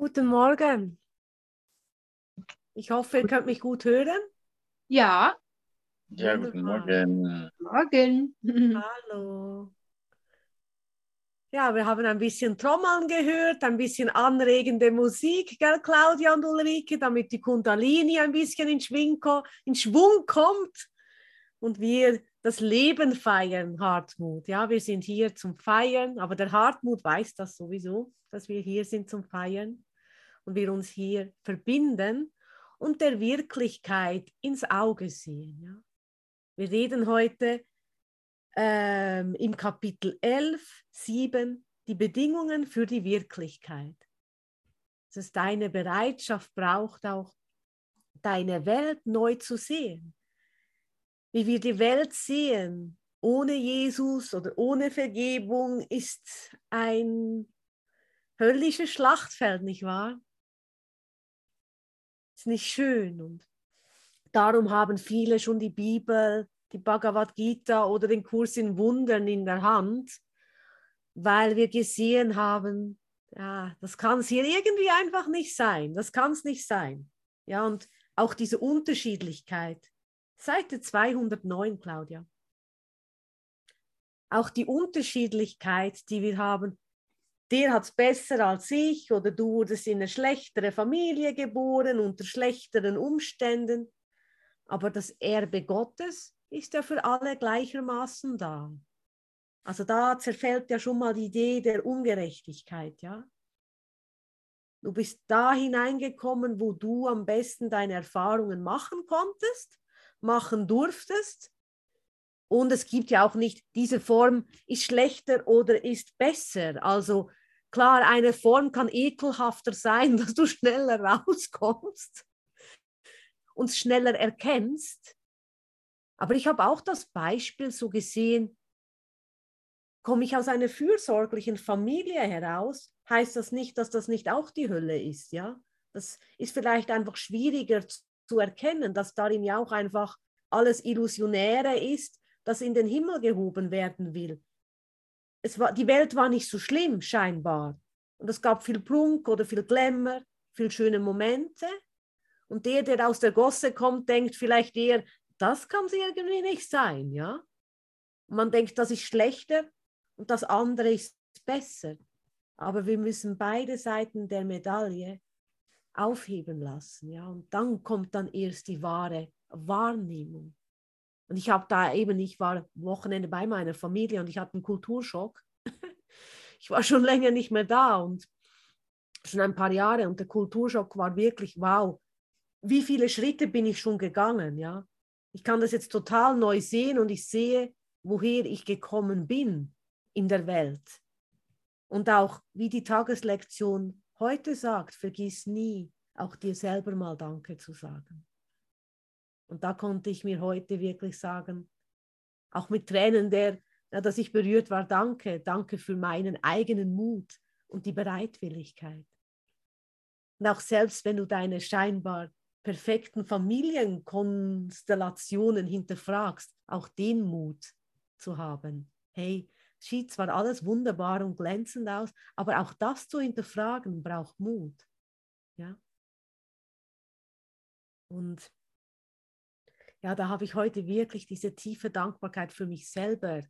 Guten Morgen. Ich hoffe, ihr könnt mich gut hören. Ja. Ja, guten Morgen. Morgen. Hallo. Ja, wir haben ein bisschen Trommeln gehört, ein bisschen anregende Musik, gell, Claudia und Ulrike, damit die Kundalini ein bisschen in Schwung, in Schwung kommt und wir das Leben feiern, Hartmut. Ja, wir sind hier zum Feiern, aber der Hartmut weiß das sowieso, dass wir hier sind zum Feiern und wir uns hier verbinden und der Wirklichkeit ins Auge sehen. Ja? Wir reden heute ähm, im Kapitel 11, 7, die Bedingungen für die Wirklichkeit. Dass deine Bereitschaft braucht auch, deine Welt neu zu sehen. Wie wir die Welt sehen, ohne Jesus oder ohne Vergebung, ist ein höllisches Schlachtfeld, nicht wahr? Ist nicht schön. Und darum haben viele schon die Bibel, die Bhagavad Gita oder den Kurs in Wundern in der Hand, weil wir gesehen haben, ja, das kann es hier irgendwie einfach nicht sein. Das kann es nicht sein. Ja, und auch diese Unterschiedlichkeit. Seite 209, Claudia. Auch die Unterschiedlichkeit, die wir haben, dir hat es besser als ich oder du wurdest in eine schlechtere Familie geboren, unter schlechteren Umständen. Aber das Erbe Gottes ist ja für alle gleichermaßen da. Also da zerfällt ja schon mal die Idee der Ungerechtigkeit, ja. Du bist da hineingekommen, wo du am besten deine Erfahrungen machen konntest, machen durftest. Und es gibt ja auch nicht, diese Form ist schlechter oder ist besser. Also Klar, eine Form kann ekelhafter sein, dass du schneller rauskommst und schneller erkennst. Aber ich habe auch das Beispiel so gesehen, komme ich aus einer fürsorglichen Familie heraus, heißt das nicht, dass das nicht auch die Hölle ist, ja? Das ist vielleicht einfach schwieriger zu erkennen, dass darin ja auch einfach alles Illusionäre ist, das in den Himmel gehoben werden will es war, die Welt war nicht so schlimm, scheinbar. Und es gab viel Prunk oder viel Glamour, viel schöne Momente. Und der, der aus der Gosse kommt, denkt vielleicht eher, das kann es irgendwie nicht sein, ja? Und man denkt, das ist schlechter und das andere ist besser. Aber wir müssen beide Seiten der Medaille aufheben lassen, ja? Und dann kommt dann erst die wahre Wahrnehmung. Und ich habe da eben, ich war Wochenende bei meiner Familie und ich hatte einen Kulturschock. ich war schon länger nicht mehr da und schon ein paar Jahre und der Kulturschock war wirklich, wow, wie viele Schritte bin ich schon gegangen, ja. Ich kann das jetzt total neu sehen und ich sehe, woher ich gekommen bin in der Welt. Und auch, wie die Tageslektion heute sagt, vergiss nie, auch dir selber mal Danke zu sagen. Und da konnte ich mir heute wirklich sagen, auch mit Tränen der, ja, dass ich berührt war, danke, danke für meinen eigenen Mut und die Bereitwilligkeit. Und auch selbst wenn du deine scheinbar perfekten Familienkonstellationen hinterfragst, auch den Mut zu haben. Hey, sieht zwar alles wunderbar und glänzend aus, aber auch das zu hinterfragen braucht Mut. Ja. Und ja, da habe ich heute wirklich diese tiefe Dankbarkeit für mich selber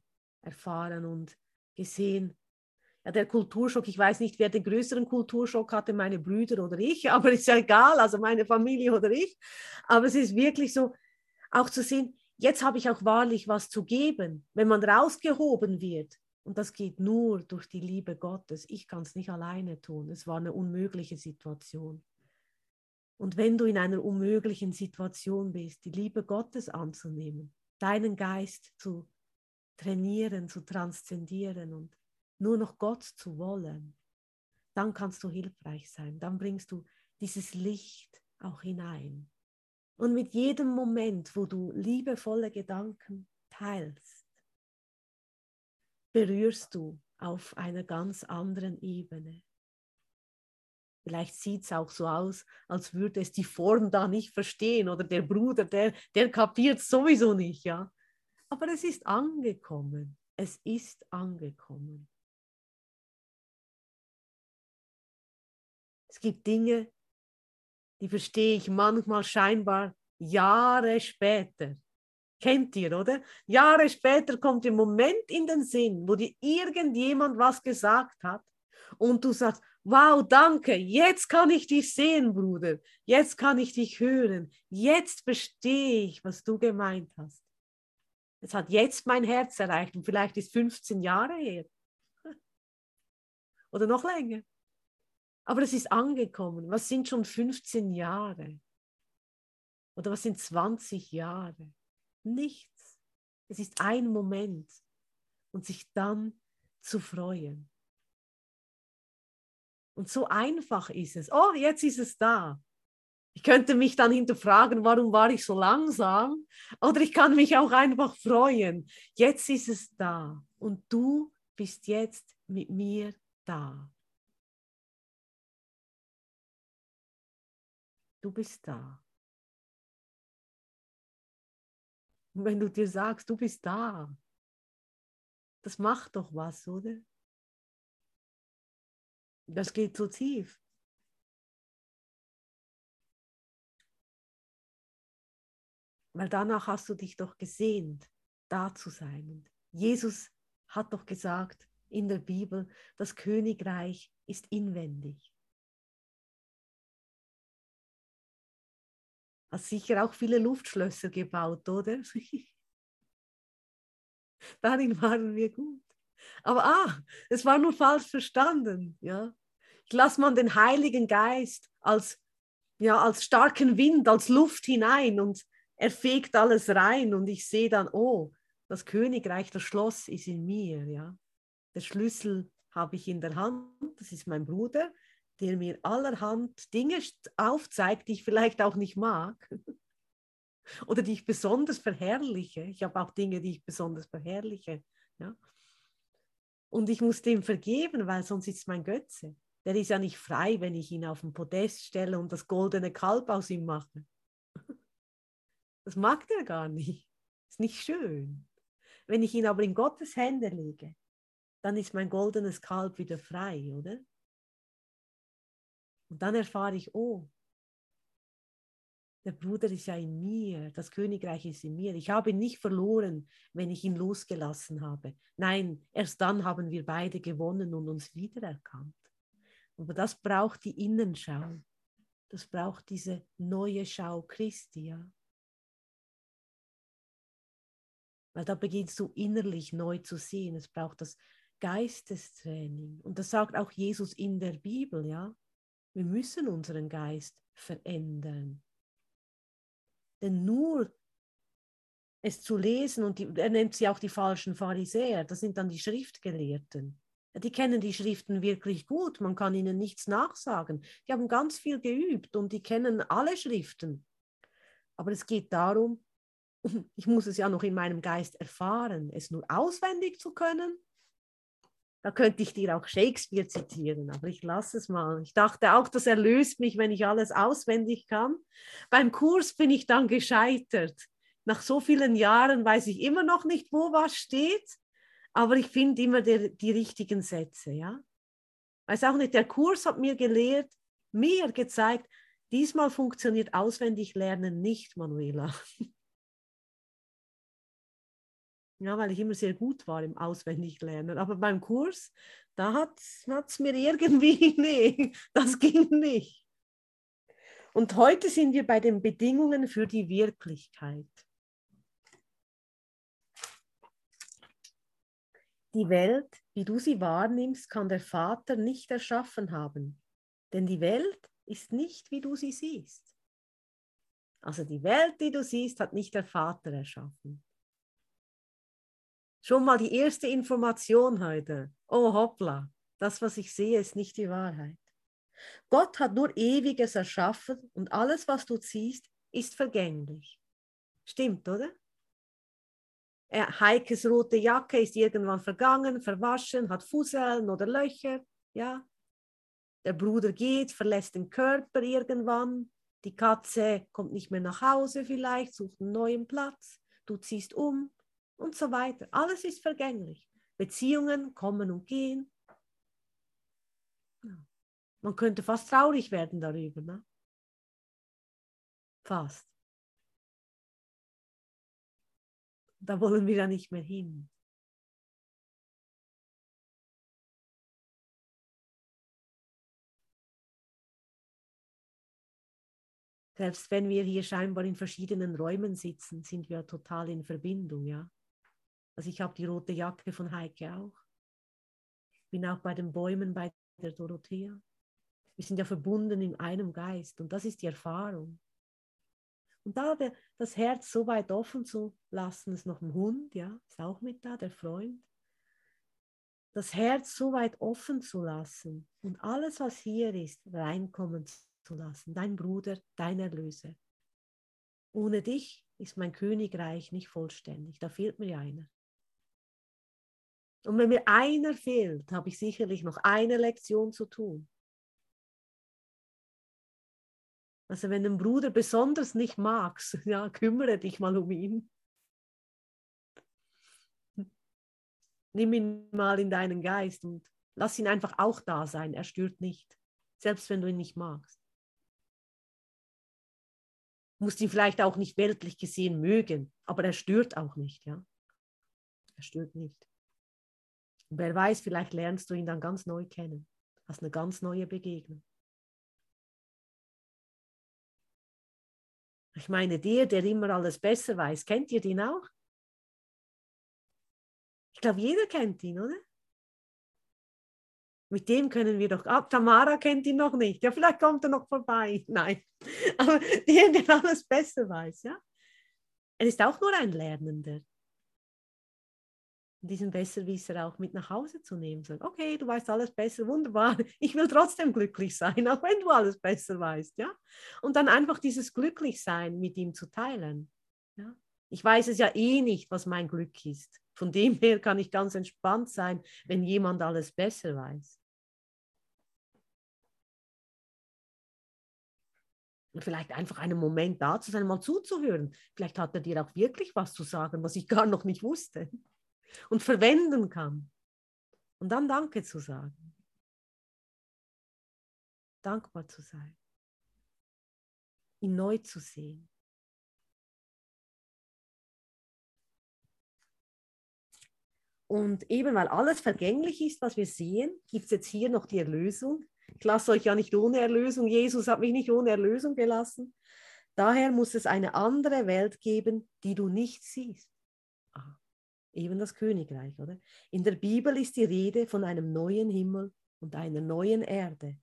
erfahren und gesehen. Ja, der Kulturschock, ich weiß nicht, wer den größeren Kulturschock hatte, meine Brüder oder ich, aber ist ja egal, also meine Familie oder ich. Aber es ist wirklich so, auch zu sehen, jetzt habe ich auch wahrlich was zu geben, wenn man rausgehoben wird. Und das geht nur durch die Liebe Gottes. Ich kann es nicht alleine tun. Es war eine unmögliche Situation. Und wenn du in einer unmöglichen Situation bist, die Liebe Gottes anzunehmen, deinen Geist zu trainieren, zu transzendieren und nur noch Gott zu wollen, dann kannst du hilfreich sein. Dann bringst du dieses Licht auch hinein. Und mit jedem Moment, wo du liebevolle Gedanken teilst, berührst du auf einer ganz anderen Ebene Vielleicht sieht es auch so aus, als würde es die Form da nicht verstehen oder der Bruder, der, der kapiert sowieso nicht, ja. Aber es ist angekommen. Es ist angekommen. Es Es gibt Dinge, die verstehe ich manchmal scheinbar Jahre später. Kennt ihr, oder? Jahre später kommt der Moment in den Sinn, wo dir irgendjemand was gesagt hat und du sagst, wow, danke, jetzt kann ich dich sehen, Bruder, jetzt kann ich dich hören, jetzt verstehe ich, was du gemeint hast. Es hat jetzt mein Herz erreicht und vielleicht ist 15 Jahre her. Oder noch länger. Aber es ist angekommen. Was sind schon 15 Jahre? Oder was sind 20 Jahre? Nichts. Es ist ein Moment und sich dann zu freuen. Und so einfach ist es. Oh, jetzt ist es da. Ich könnte mich dann hinterfragen, warum war ich so langsam? Oder ich kann mich auch einfach freuen. Jetzt ist es da und du bist jetzt mit mir da. Du bist da. Und wenn du dir sagst, du bist da, das macht doch was, oder? Das geht so tief. Weil danach hast du dich doch gesehnt, da zu sein. Und Jesus hat doch gesagt in der Bibel, das Königreich ist inwendig. Hat sicher auch viele Luftschlösser gebaut, oder? Darin waren wir gut. Aber ah, es war nur falsch verstanden. Ja? Ich lasse man den Heiligen Geist als, ja, als starken Wind, als Luft hinein und er fegt alles rein und ich sehe dann, oh, das Königreich, das Schloss ist in mir. Ja? Der Schlüssel habe ich in der Hand, das ist mein Bruder der mir allerhand Dinge aufzeigt, die ich vielleicht auch nicht mag oder die ich besonders verherrliche. Ich habe auch Dinge, die ich besonders verherrliche. Ja? Und ich muss dem vergeben, weil sonst ist es mein Götze. Der ist ja nicht frei, wenn ich ihn auf den Podest stelle und das goldene Kalb aus ihm mache. Das mag der gar nicht. Ist nicht schön. Wenn ich ihn aber in Gottes Hände lege, dann ist mein goldenes Kalb wieder frei, oder? Und dann erfahre ich, oh, der Bruder ist ja in mir, das Königreich ist in mir. Ich habe ihn nicht verloren, wenn ich ihn losgelassen habe. Nein, erst dann haben wir beide gewonnen und uns wiedererkannt. Aber das braucht die Innenschau. Das braucht diese neue Schau Christi. Ja? Weil da beginnst du innerlich neu zu sehen. Es braucht das Geistestraining. Und das sagt auch Jesus in der Bibel, ja. Wir müssen unseren Geist verändern. Denn nur es zu lesen, und die, er nennt sie auch die falschen Pharisäer, das sind dann die Schriftgelehrten. Die kennen die Schriften wirklich gut, man kann ihnen nichts nachsagen. Die haben ganz viel geübt und die kennen alle Schriften. Aber es geht darum, ich muss es ja noch in meinem Geist erfahren, es nur auswendig zu können da könnte ich dir auch Shakespeare zitieren, aber ich lasse es mal. Ich dachte auch, das erlöst mich, wenn ich alles auswendig kann. Beim Kurs bin ich dann gescheitert. Nach so vielen Jahren weiß ich immer noch nicht, wo was steht, aber ich finde immer der, die richtigen Sätze. Ja? Weiß auch nicht, der Kurs hat mir gelehrt, mir gezeigt, diesmal funktioniert auswendig lernen nicht, Manuela. Ja, weil ich immer sehr gut war im Auswendiglernen. Aber beim Kurs, da hat es mir irgendwie, nee, das ging nicht. Und heute sind wir bei den Bedingungen für die Wirklichkeit. Die Welt, wie du sie wahrnimmst, kann der Vater nicht erschaffen haben. Denn die Welt ist nicht, wie du sie siehst. Also die Welt, die du siehst, hat nicht der Vater erschaffen. Schon mal die erste Information heute. Oh hoppla, das, was ich sehe, ist nicht die Wahrheit. Gott hat nur Ewiges erschaffen und alles, was du siehst, ist vergänglich. Stimmt, oder? Heikes rote Jacke ist irgendwann vergangen, verwaschen, hat Fusseln oder Löcher. Ja. Der Bruder geht, verlässt den Körper irgendwann. Die Katze kommt nicht mehr nach Hause vielleicht, sucht einen neuen Platz. Du ziehst um, und so weiter. Alles ist vergänglich. Beziehungen kommen und gehen. Man könnte fast traurig werden darüber. Ne? Fast. Da wollen wir ja nicht mehr hin. Selbst wenn wir hier scheinbar in verschiedenen Räumen sitzen, sind wir total in Verbindung, ja. Also ich habe die rote Jacke von Heike auch. Ich bin auch bei den Bäumen bei der Dorothea. Wir sind ja verbunden in einem Geist und das ist die Erfahrung. Und da der, das Herz so weit offen zu lassen, ist noch ein Hund, ja, ist auch mit da, der Freund. Das Herz so weit offen zu lassen und alles, was hier ist, reinkommen zu lassen. Dein Bruder, dein Erlöser. Ohne dich ist mein Königreich nicht vollständig. Da fehlt mir einer. Und wenn mir einer fehlt, habe ich sicherlich noch eine Lektion zu tun. Also wenn du einen Bruder besonders nicht magst, ja, kümmere dich mal um ihn. Nimm ihn mal in deinen Geist und lass ihn einfach auch da sein. Er stört nicht, selbst wenn du ihn nicht magst. Du musst ihn vielleicht auch nicht weltlich gesehen mögen, aber er stört auch nicht, ja. Er stört nicht. Und wer weiß, vielleicht lernst du ihn dann ganz neu kennen. Hast eine ganz neue Begegnung. Ich meine, der, der immer alles besser weiß, kennt ihr den auch? Ich glaube, jeder kennt ihn, oder? Mit dem können wir doch. Ah, Tamara kennt ihn noch nicht. Ja, vielleicht kommt er noch vorbei. Nein. Aber der, der alles besser weiß, ja. Er ist auch nur ein Lernender diesen Besserwisser auch mit nach Hause zu nehmen. Sagen, okay, du weißt alles besser, wunderbar. Ich will trotzdem glücklich sein, auch wenn du alles besser weißt, ja. Und dann einfach dieses Glücklichsein mit ihm zu teilen. Ja? Ich weiß es ja eh nicht, was mein Glück ist. Von dem her kann ich ganz entspannt sein, wenn jemand alles besser weiß. Und vielleicht einfach einen Moment da zu sein, mal zuzuhören. Vielleicht hat er dir auch wirklich was zu sagen, was ich gar noch nicht wusste und verwenden kann. Und dann Danke zu sagen. Dankbar zu sein. Ihn neu zu sehen. Und eben weil alles vergänglich ist, was wir sehen, gibt es jetzt hier noch die Erlösung. Ich lasse euch ja nicht ohne Erlösung. Jesus hat mich nicht ohne Erlösung gelassen. Daher muss es eine andere Welt geben, die du nicht siehst eben das Königreich, oder? In der Bibel ist die Rede von einem neuen Himmel und einer neuen Erde.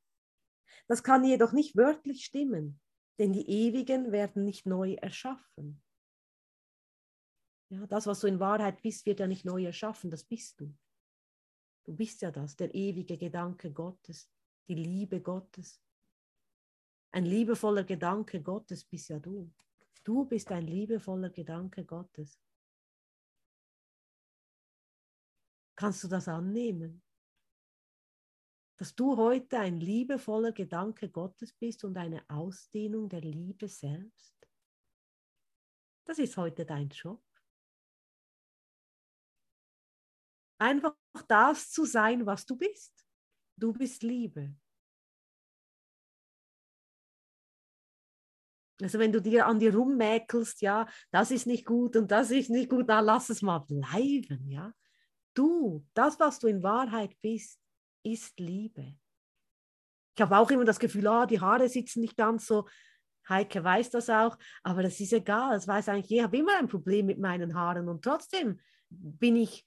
Das kann jedoch nicht wörtlich stimmen, denn die Ewigen werden nicht neu erschaffen. Ja, das, was du in Wahrheit bist, wird ja nicht neu erschaffen, das bist du. Du bist ja das, der ewige Gedanke Gottes, die Liebe Gottes. Ein liebevoller Gedanke Gottes bist ja du. Du bist ein liebevoller Gedanke Gottes. Kannst du das annehmen? Dass du heute ein liebevoller Gedanke Gottes bist und eine Ausdehnung der Liebe selbst? Das ist heute dein Job. Einfach das zu sein, was du bist. Du bist Liebe. Also wenn du dir an dir rummäkelst, ja, das ist nicht gut und das ist nicht gut, dann lass es mal bleiben, ja. Du, das, was du in Wahrheit bist, ist Liebe. Ich habe auch immer das Gefühl, ah, die Haare sitzen nicht ganz so. Heike weiß das auch, aber das ist egal. Das weiß eigentlich, ich habe immer ein Problem mit meinen Haaren und trotzdem bin ich,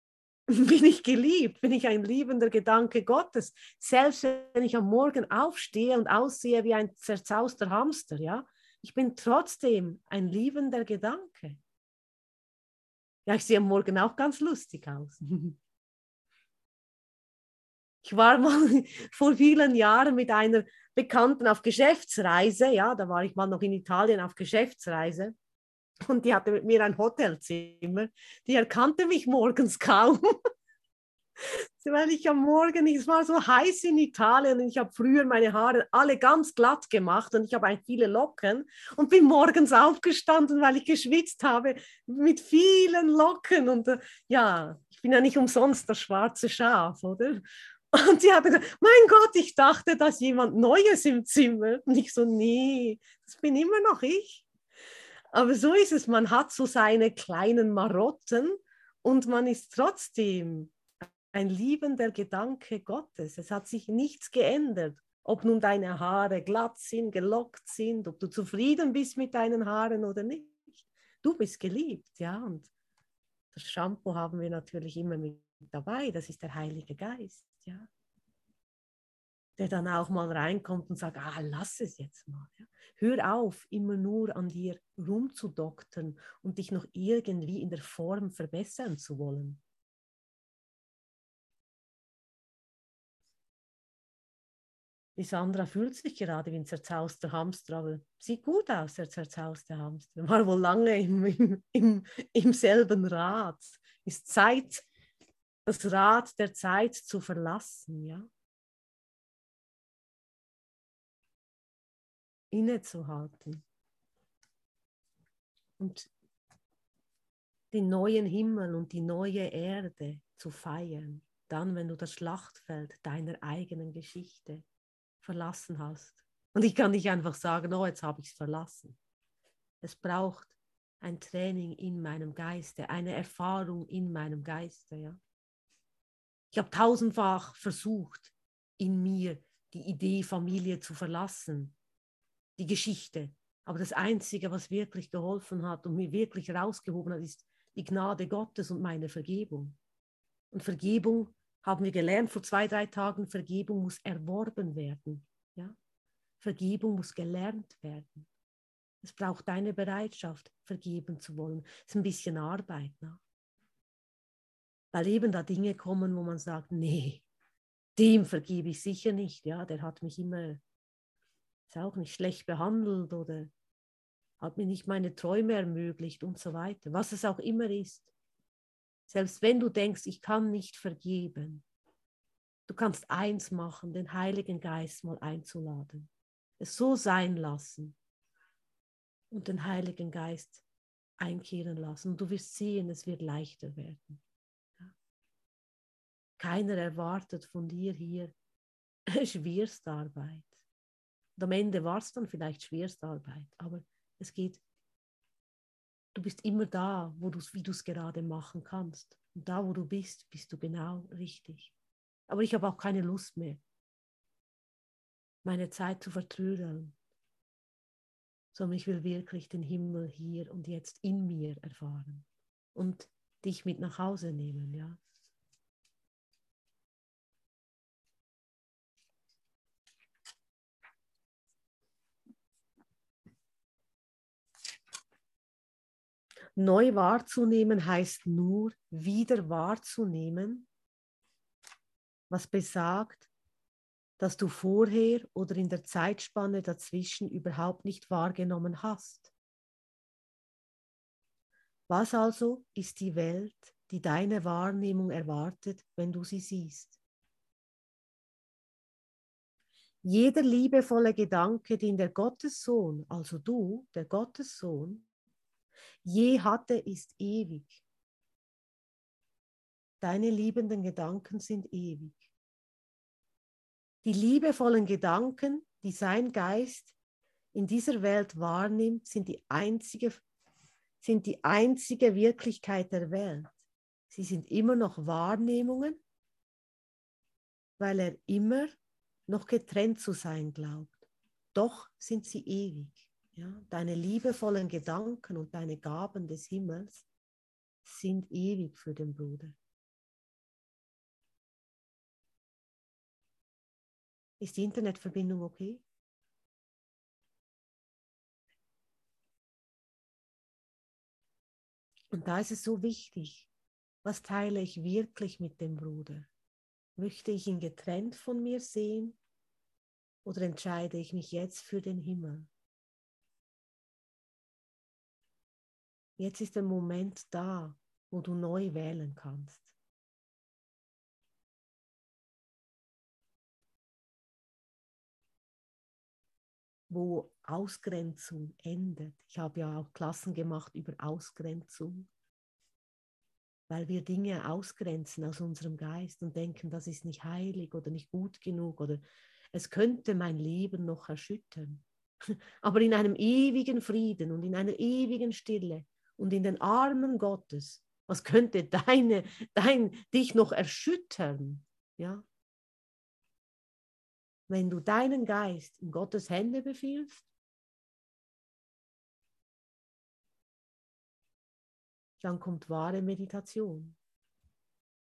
bin ich geliebt, bin ich ein liebender Gedanke Gottes. Selbst wenn ich am Morgen aufstehe und aussehe wie ein zerzauster Hamster, ja, ich bin trotzdem ein liebender Gedanke. Ja, ich sehe Morgen auch ganz lustig aus. Ich war mal vor vielen Jahren mit einer Bekannten auf Geschäftsreise. Ja, da war ich mal noch in Italien auf Geschäftsreise. Und die hatte mit mir ein Hotelzimmer. Die erkannte mich morgens kaum. weil ich am Morgen, es war so heiß in Italien und ich habe früher meine Haare alle ganz glatt gemacht und ich habe viele Locken und bin morgens aufgestanden, weil ich geschwitzt habe mit vielen Locken und äh, ja, ich bin ja nicht umsonst das schwarze Schaf, oder? Und sie hat gesagt, mein Gott, ich dachte, dass jemand Neues im Zimmer. Und ich so, nee, das bin immer noch ich. Aber so ist es, man hat so seine kleinen Marotten und man ist trotzdem ein liebender Gedanke Gottes. Es hat sich nichts geändert. Ob nun deine Haare glatt sind, gelockt sind, ob du zufrieden bist mit deinen Haaren oder nicht. Du bist geliebt, ja. Und das Shampoo haben wir natürlich immer mit dabei. Das ist der Heilige Geist, ja. Der dann auch mal reinkommt und sagt, ah, lass es jetzt mal. Ja. Hör auf, immer nur an dir rumzudoktern und dich noch irgendwie in der Form verbessern zu wollen. Die Sandra fühlt sich gerade wie ein zerzauster Hamster, aber sieht gut aus, der zerzauste Hamster. War wohl lange im, im, im, im selben Rad. Ist Zeit, das Rad der Zeit zu verlassen, ja. Innezuhalten. Und den neuen Himmel und die neue Erde zu feiern, dann, wenn du das Schlachtfeld deiner eigenen Geschichte verlassen hast. Und ich kann nicht einfach sagen, oh, jetzt habe ich es verlassen. Es braucht ein Training in meinem Geiste, eine Erfahrung in meinem Geiste. Ja? Ich habe tausendfach versucht, in mir die Idee Familie zu verlassen, die Geschichte. Aber das Einzige, was wirklich geholfen hat und mir wirklich rausgehoben hat, ist die Gnade Gottes und meine Vergebung. Und Vergebung haben wir gelernt vor zwei, drei Tagen, Vergebung muss erworben werden. Ja? Vergebung muss gelernt werden. Es braucht deine Bereitschaft, vergeben zu wollen. Es ist ein bisschen Arbeit. Ne? Weil eben da Dinge kommen, wo man sagt, nee, dem vergebe ich sicher nicht. Ja, der hat mich immer, ist auch nicht schlecht behandelt oder hat mir nicht meine Träume ermöglicht und so weiter. Was es auch immer ist. Selbst wenn du denkst, ich kann nicht vergeben, du kannst eins machen, den Heiligen Geist mal einzuladen, es so sein lassen und den Heiligen Geist einkehren lassen. Und du wirst sehen, es wird leichter werden. Keiner erwartet von dir hier Schwerstarbeit. Und am Ende war es dann vielleicht Schwerstarbeit, aber es geht Du bist immer da, wo du's, wie du es gerade machen kannst. Und da, wo du bist, bist du genau richtig. Aber ich habe auch keine Lust mehr, meine Zeit zu vertrödeln, sondern ich will wirklich den Himmel hier und jetzt in mir erfahren und dich mit nach Hause nehmen, ja. Neu wahrzunehmen heißt nur wieder wahrzunehmen, was besagt, dass du vorher oder in der Zeitspanne dazwischen überhaupt nicht wahrgenommen hast. Was also ist die Welt, die deine Wahrnehmung erwartet, wenn du sie siehst? Jeder liebevolle Gedanke, den der Gottessohn, also du, der Gottessohn, je hatte, ist ewig. Deine liebenden Gedanken sind ewig. Die liebevollen Gedanken, die sein Geist in dieser Welt wahrnimmt, sind die einzige, sind die einzige Wirklichkeit der Welt. Sie sind immer noch Wahrnehmungen, weil er immer noch getrennt zu sein glaubt. Doch sind sie ewig. Ja, deine liebevollen Gedanken und deine Gaben des Himmels sind ewig für den Bruder. Ist die Internetverbindung okay? Und da ist es so wichtig, was teile ich wirklich mit dem Bruder? Möchte ich ihn getrennt von mir sehen oder entscheide ich mich jetzt für den Himmel? Jetzt ist der Moment da, wo du neu wählen kannst. Wo Ausgrenzung endet. Ich habe ja auch Klassen gemacht über Ausgrenzung. weil wir Dinge ausgrenzen aus unserem Geist und denken, das ist nicht heilig oder nicht gut genug oder es könnte mein Leben noch erschüttern. Aber in einem ewigen Frieden und in einer ewigen Stille und in den Armen Gottes, was könnte deine, dein, dich noch erschüttern? Ja? Wenn du deinen Geist in Gottes Hände befiehlst, dann kommt wahre Meditation.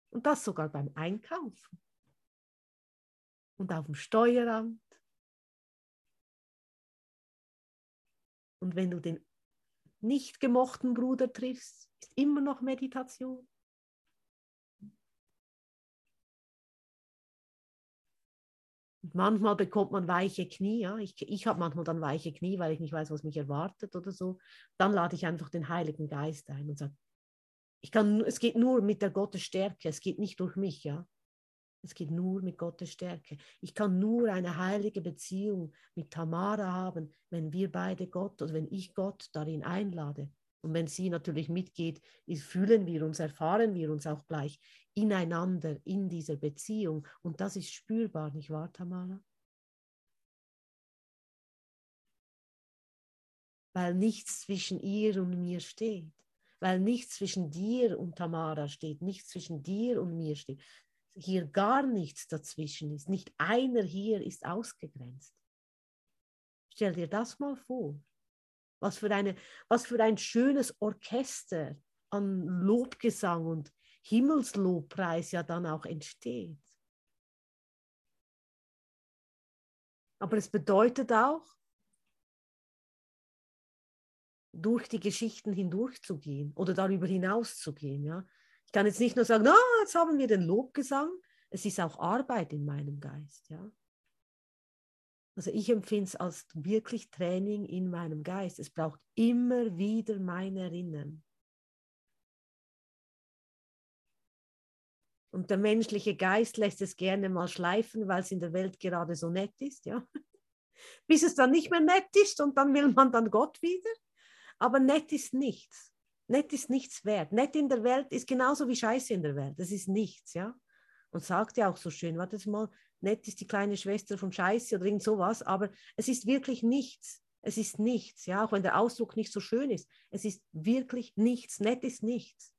Und das sogar beim Einkaufen und auf dem Steueramt. Und wenn du den nicht gemochten Bruder triffst, ist immer noch Meditation. Und manchmal bekommt man weiche Knie. Ja? Ich, ich habe manchmal dann weiche Knie, weil ich nicht weiß, was mich erwartet oder so. Dann lade ich einfach den Heiligen Geist ein und sage, ich kann, es geht nur mit der Gottesstärke, es geht nicht durch mich. Ja? Es geht nur mit Gottes Stärke. Ich kann nur eine heilige Beziehung mit Tamara haben, wenn wir beide Gott oder wenn ich Gott darin einlade. Und wenn sie natürlich mitgeht, fühlen wir uns, erfahren wir uns auch gleich ineinander in dieser Beziehung. Und das ist spürbar, nicht wahr, Tamara? Weil nichts zwischen ihr und mir steht. Weil nichts zwischen dir und Tamara steht, nichts zwischen dir und mir steht, hier gar nichts dazwischen ist. Nicht einer hier ist ausgegrenzt. Stell dir das mal vor. Was für, eine, was für ein schönes Orchester an Lobgesang und Himmelslobpreis ja dann auch entsteht. Aber es bedeutet auch, durch die Geschichten hindurchzugehen oder darüber hinaus zu gehen. Ja? Ich kann jetzt nicht nur sagen, oh, jetzt haben wir den Lobgesang. Es ist auch Arbeit in meinem Geist. Ja? Also ich empfinde es als wirklich Training in meinem Geist. Es braucht immer wieder mein Erinnern. Und der menschliche Geist lässt es gerne mal schleifen, weil es in der Welt gerade so nett ist, ja. Bis es dann nicht mehr nett ist und dann will man dann Gott wieder. Aber nett ist nichts. Nett ist nichts wert. Nett in der Welt ist genauso wie Scheiße in der Welt. Das ist nichts, ja. Und sagt ja auch so schön, warte mal, nett ist die kleine Schwester von Scheiße oder irgend sowas, aber es ist wirklich nichts. Es ist nichts, ja, auch wenn der Ausdruck nicht so schön ist. Es ist wirklich nichts. Nett ist nichts.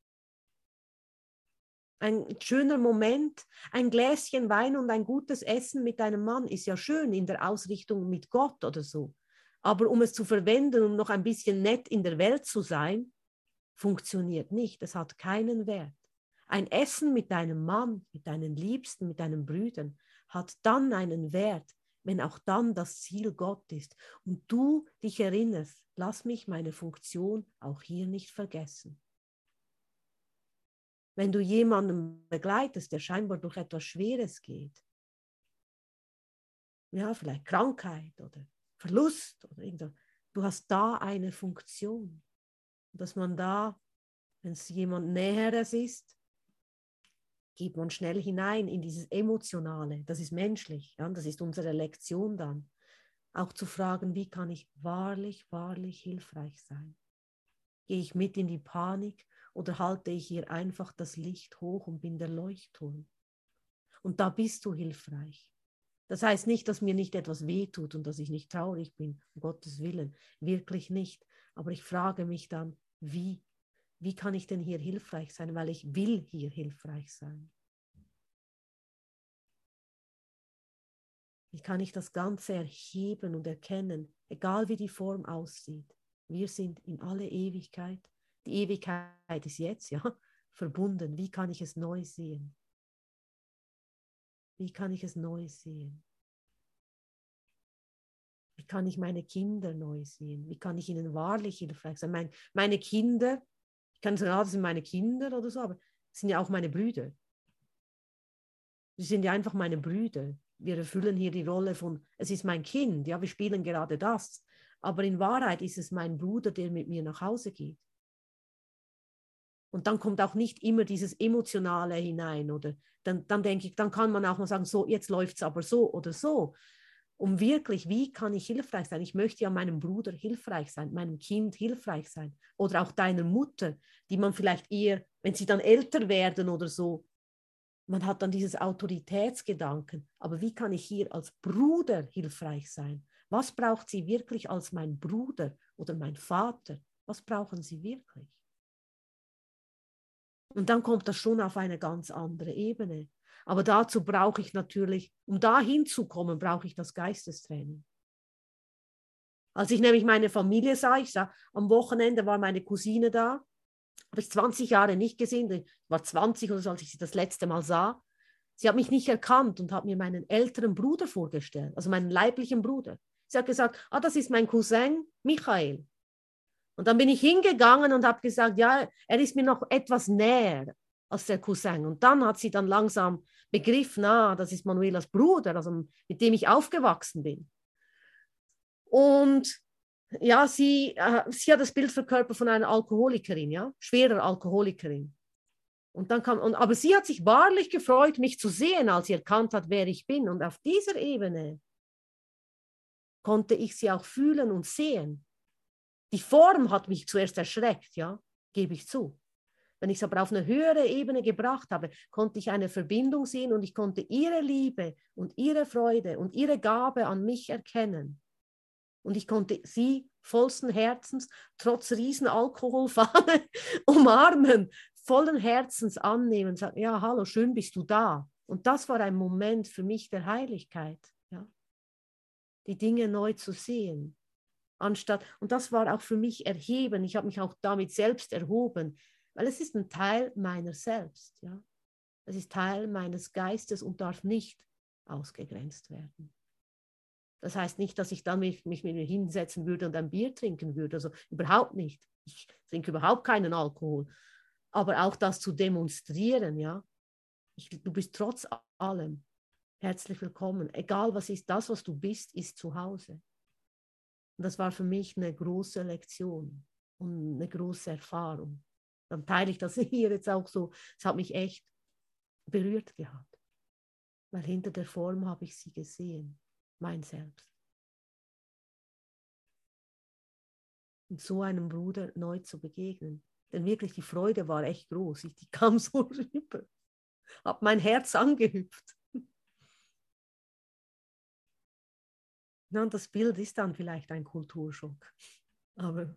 Ein schöner Moment, ein Gläschen Wein und ein gutes Essen mit einem Mann ist ja schön in der Ausrichtung mit Gott oder so. Aber um es zu verwenden, um noch ein bisschen nett in der Welt zu sein, funktioniert nicht. Es hat keinen Wert. Ein Essen mit deinem Mann, mit deinen Liebsten, mit deinen Brüdern hat dann einen Wert, wenn auch dann das Ziel Gott ist und du dich erinnerst, lass mich meine Funktion auch hier nicht vergessen. Wenn du jemanden begleitest, der scheinbar durch etwas Schweres geht, ja, vielleicht Krankheit oder Verlust oder irgendwas, du hast da eine Funktion dass man da, wenn es jemand Näheres ist, geht man schnell hinein in dieses Emotionale. Das ist menschlich. Ja? Das ist unsere Lektion dann. Auch zu fragen, wie kann ich wahrlich, wahrlich hilfreich sein? Gehe ich mit in die Panik oder halte ich hier einfach das Licht hoch und bin der Leuchtturm? Und da bist du hilfreich. Das heißt nicht, dass mir nicht etwas wehtut und dass ich nicht traurig bin, um Gottes Willen. Wirklich nicht. Aber ich frage mich dann, wie? Wie kann ich denn hier hilfreich sein? Weil ich will hier hilfreich sein. Wie kann ich das Ganze erheben und erkennen, egal wie die Form aussieht? Wir sind in alle Ewigkeit. Die Ewigkeit ist jetzt, ja, verbunden. Wie kann ich es neu sehen? Wie kann ich es neu sehen? Wie kann ich meine Kinder neu sehen? Wie kann ich ihnen wahrlich hilfreich sein? Mein, meine Kinder, ich kann sagen, ah, das sind meine Kinder oder so, aber das sind ja auch meine Brüder. Sie sind ja einfach meine Brüder. Wir erfüllen hier die Rolle von, es ist mein Kind, ja, wir spielen gerade das. Aber in Wahrheit ist es mein Bruder, der mit mir nach Hause geht. Und dann kommt auch nicht immer dieses Emotionale hinein. Oder dann, dann denke ich, dann kann man auch mal sagen, so, jetzt läuft es aber so oder so. Um wirklich, wie kann ich hilfreich sein? Ich möchte ja meinem Bruder hilfreich sein, meinem Kind hilfreich sein oder auch deiner Mutter, die man vielleicht eher, wenn sie dann älter werden oder so, man hat dann dieses Autoritätsgedanken. Aber wie kann ich hier als Bruder hilfreich sein? Was braucht sie wirklich als mein Bruder oder mein Vater? Was brauchen sie wirklich? Und dann kommt das schon auf eine ganz andere Ebene. Aber dazu brauche ich natürlich, um da hinzukommen, brauche ich das Geistestraining. Als ich nämlich meine Familie sah, ich sah, am Wochenende war meine Cousine da, habe ich 20 Jahre nicht gesehen, ich war 20 oder so, als ich sie das letzte Mal sah. Sie hat mich nicht erkannt und hat mir meinen älteren Bruder vorgestellt, also meinen leiblichen Bruder. Sie hat gesagt, ah, das ist mein Cousin Michael. Und dann bin ich hingegangen und habe gesagt, ja, er ist mir noch etwas näher als der Cousin. Und dann hat sie dann langsam begriffen, ah, das ist Manuelas Bruder, also mit dem ich aufgewachsen bin. Und ja, sie, äh, sie hat das Bild verkörpert von einer Alkoholikerin, ja, schwerer Alkoholikerin. Und dann kam, und, aber sie hat sich wahrlich gefreut, mich zu sehen, als sie erkannt hat, wer ich bin. Und auf dieser Ebene konnte ich sie auch fühlen und sehen. Die Form hat mich zuerst erschreckt, ja, gebe ich zu. Wenn ich es aber auf eine höhere Ebene gebracht habe, konnte ich eine Verbindung sehen und ich konnte ihre Liebe und ihre Freude und ihre Gabe an mich erkennen. Und ich konnte sie vollsten Herzens, trotz riesen Alkoholfahne, umarmen, vollen Herzens annehmen, sagen, ja, hallo, schön bist du da. Und das war ein Moment für mich der Heiligkeit, ja. die Dinge neu zu sehen. Anstatt, und das war auch für mich erheben, ich habe mich auch damit selbst erhoben weil es ist ein Teil meiner selbst. Ja? Es ist Teil meines Geistes und darf nicht ausgegrenzt werden. Das heißt nicht, dass ich dann mich, mich mit mir hinsetzen würde und ein Bier trinken würde. Also überhaupt nicht. Ich trinke überhaupt keinen Alkohol. Aber auch das zu demonstrieren, ja. Ich, du bist trotz allem herzlich willkommen. Egal was ist, das, was du bist, ist zu Hause. Und das war für mich eine große Lektion und eine große Erfahrung dann teile ich das hier jetzt auch so. Es hat mich echt berührt gehabt. Weil hinter der Form habe ich sie gesehen, mein Selbst. Und so einem Bruder neu zu begegnen. Denn wirklich die Freude war echt groß. Ich, die kam so rüber. Hab mein Herz angehüpft. Und das Bild ist dann vielleicht ein Kulturschock. Aber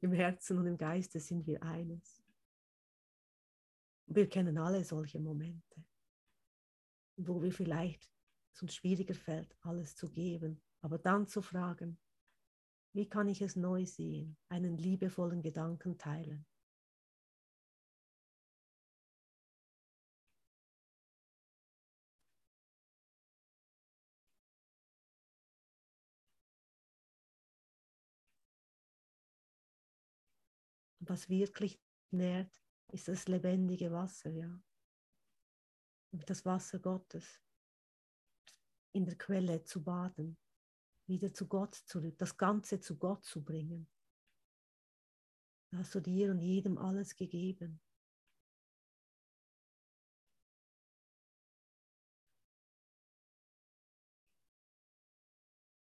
im Herzen und im Geiste sind wir eines. Wir kennen alle solche Momente, wo wir vielleicht es uns schwieriger fällt, alles zu geben, aber dann zu fragen, wie kann ich es neu sehen, einen liebevollen Gedanken teilen. Was wirklich nährt, ist das lebendige Wasser, ja. Das Wasser Gottes in der Quelle zu baden, wieder zu Gott zurück, das Ganze zu Gott zu bringen. Da hast du dir und jedem alles gegeben.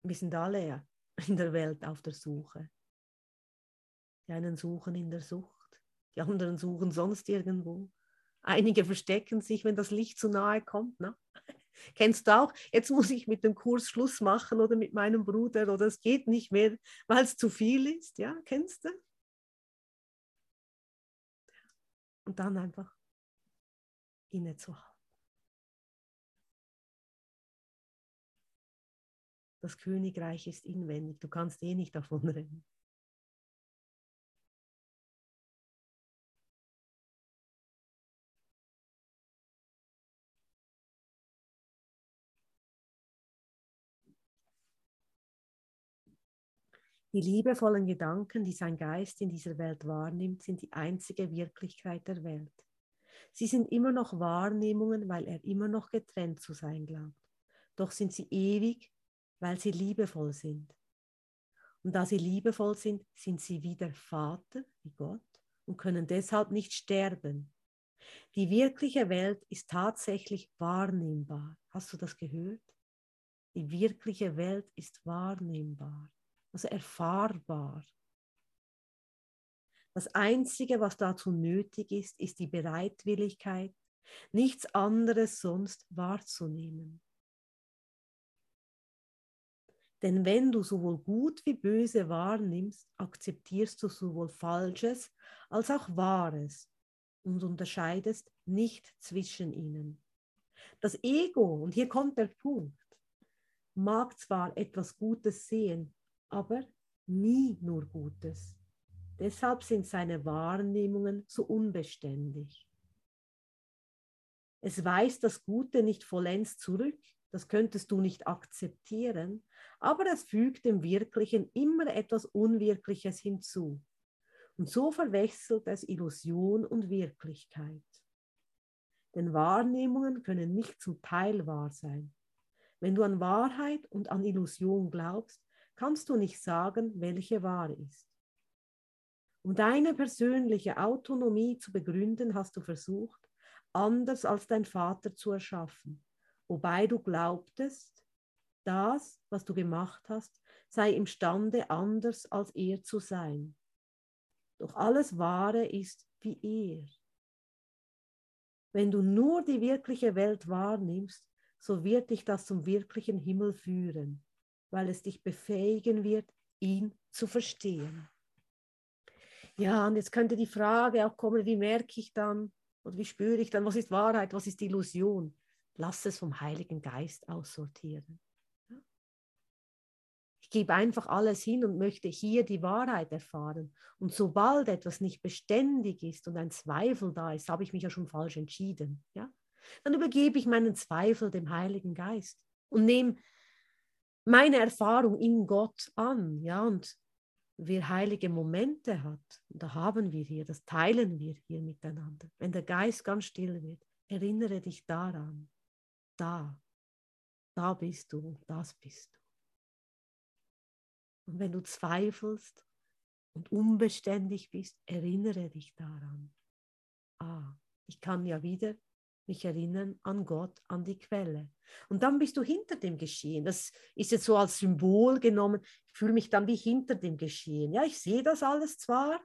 Wir sind alle in der Welt auf der Suche. Die einen suchen in der Sucht, die anderen suchen sonst irgendwo. Einige verstecken sich, wenn das Licht zu nahe kommt. Ne? Kennst du auch? Jetzt muss ich mit dem Kurs Schluss machen oder mit meinem Bruder oder es geht nicht mehr, weil es zu viel ist. Ja, kennst du? Und dann einfach innezuhalten. Das Königreich ist inwendig. Du kannst eh nicht davon rennen. Die liebevollen Gedanken, die sein Geist in dieser Welt wahrnimmt, sind die einzige Wirklichkeit der Welt. Sie sind immer noch Wahrnehmungen, weil er immer noch getrennt zu sein glaubt. Doch sind sie ewig, weil sie liebevoll sind. Und da sie liebevoll sind, sind sie wie der Vater, wie Gott, und können deshalb nicht sterben. Die wirkliche Welt ist tatsächlich wahrnehmbar. Hast du das gehört? Die wirkliche Welt ist wahrnehmbar, also erfahrbar. Das Einzige, was dazu nötig ist, ist die Bereitwilligkeit, nichts anderes sonst wahrzunehmen. Denn wenn du sowohl gut wie böse wahrnimmst, akzeptierst du sowohl Falsches als auch Wahres und unterscheidest nicht zwischen ihnen. Das Ego, und hier kommt der Punkt, mag zwar etwas Gutes sehen, aber nie nur Gutes. Deshalb sind seine Wahrnehmungen so unbeständig. Es weist das Gute nicht vollends zurück, das könntest du nicht akzeptieren, aber es fügt dem Wirklichen immer etwas Unwirkliches hinzu. Und so verwechselt es Illusion und Wirklichkeit. Denn Wahrnehmungen können nicht zum Teil wahr sein. Wenn du an Wahrheit und an Illusion glaubst, kannst du nicht sagen, welche wahr ist. Um deine persönliche Autonomie zu begründen, hast du versucht, anders als dein Vater zu erschaffen wobei du glaubtest, das, was du gemacht hast, sei imstande, anders als er zu sein. Doch alles Wahre ist wie er. Wenn du nur die wirkliche Welt wahrnimmst, so wird dich das zum wirklichen Himmel führen, weil es dich befähigen wird, ihn zu verstehen. Ja, und jetzt könnte die Frage auch kommen, wie merke ich dann oder wie spüre ich dann, was ist Wahrheit, was ist Illusion? Lass es vom Heiligen Geist aussortieren. Ich gebe einfach alles hin und möchte hier die Wahrheit erfahren. Und sobald etwas nicht beständig ist und ein Zweifel da ist, habe ich mich ja schon falsch entschieden. Ja? Dann übergebe ich meinen Zweifel dem Heiligen Geist und nehme meine Erfahrung in Gott an. Ja? Und wer heilige Momente hat, da haben wir hier, das teilen wir hier miteinander. Wenn der Geist ganz still wird, erinnere dich daran da, da bist du, das bist du. Und wenn du zweifelst und unbeständig bist, erinnere dich daran. Ah, ich kann ja wieder mich erinnern an Gott, an die Quelle. Und dann bist du hinter dem Geschehen. Das ist jetzt so als Symbol genommen. Ich fühle mich dann wie hinter dem Geschehen. Ja, ich sehe das alles zwar,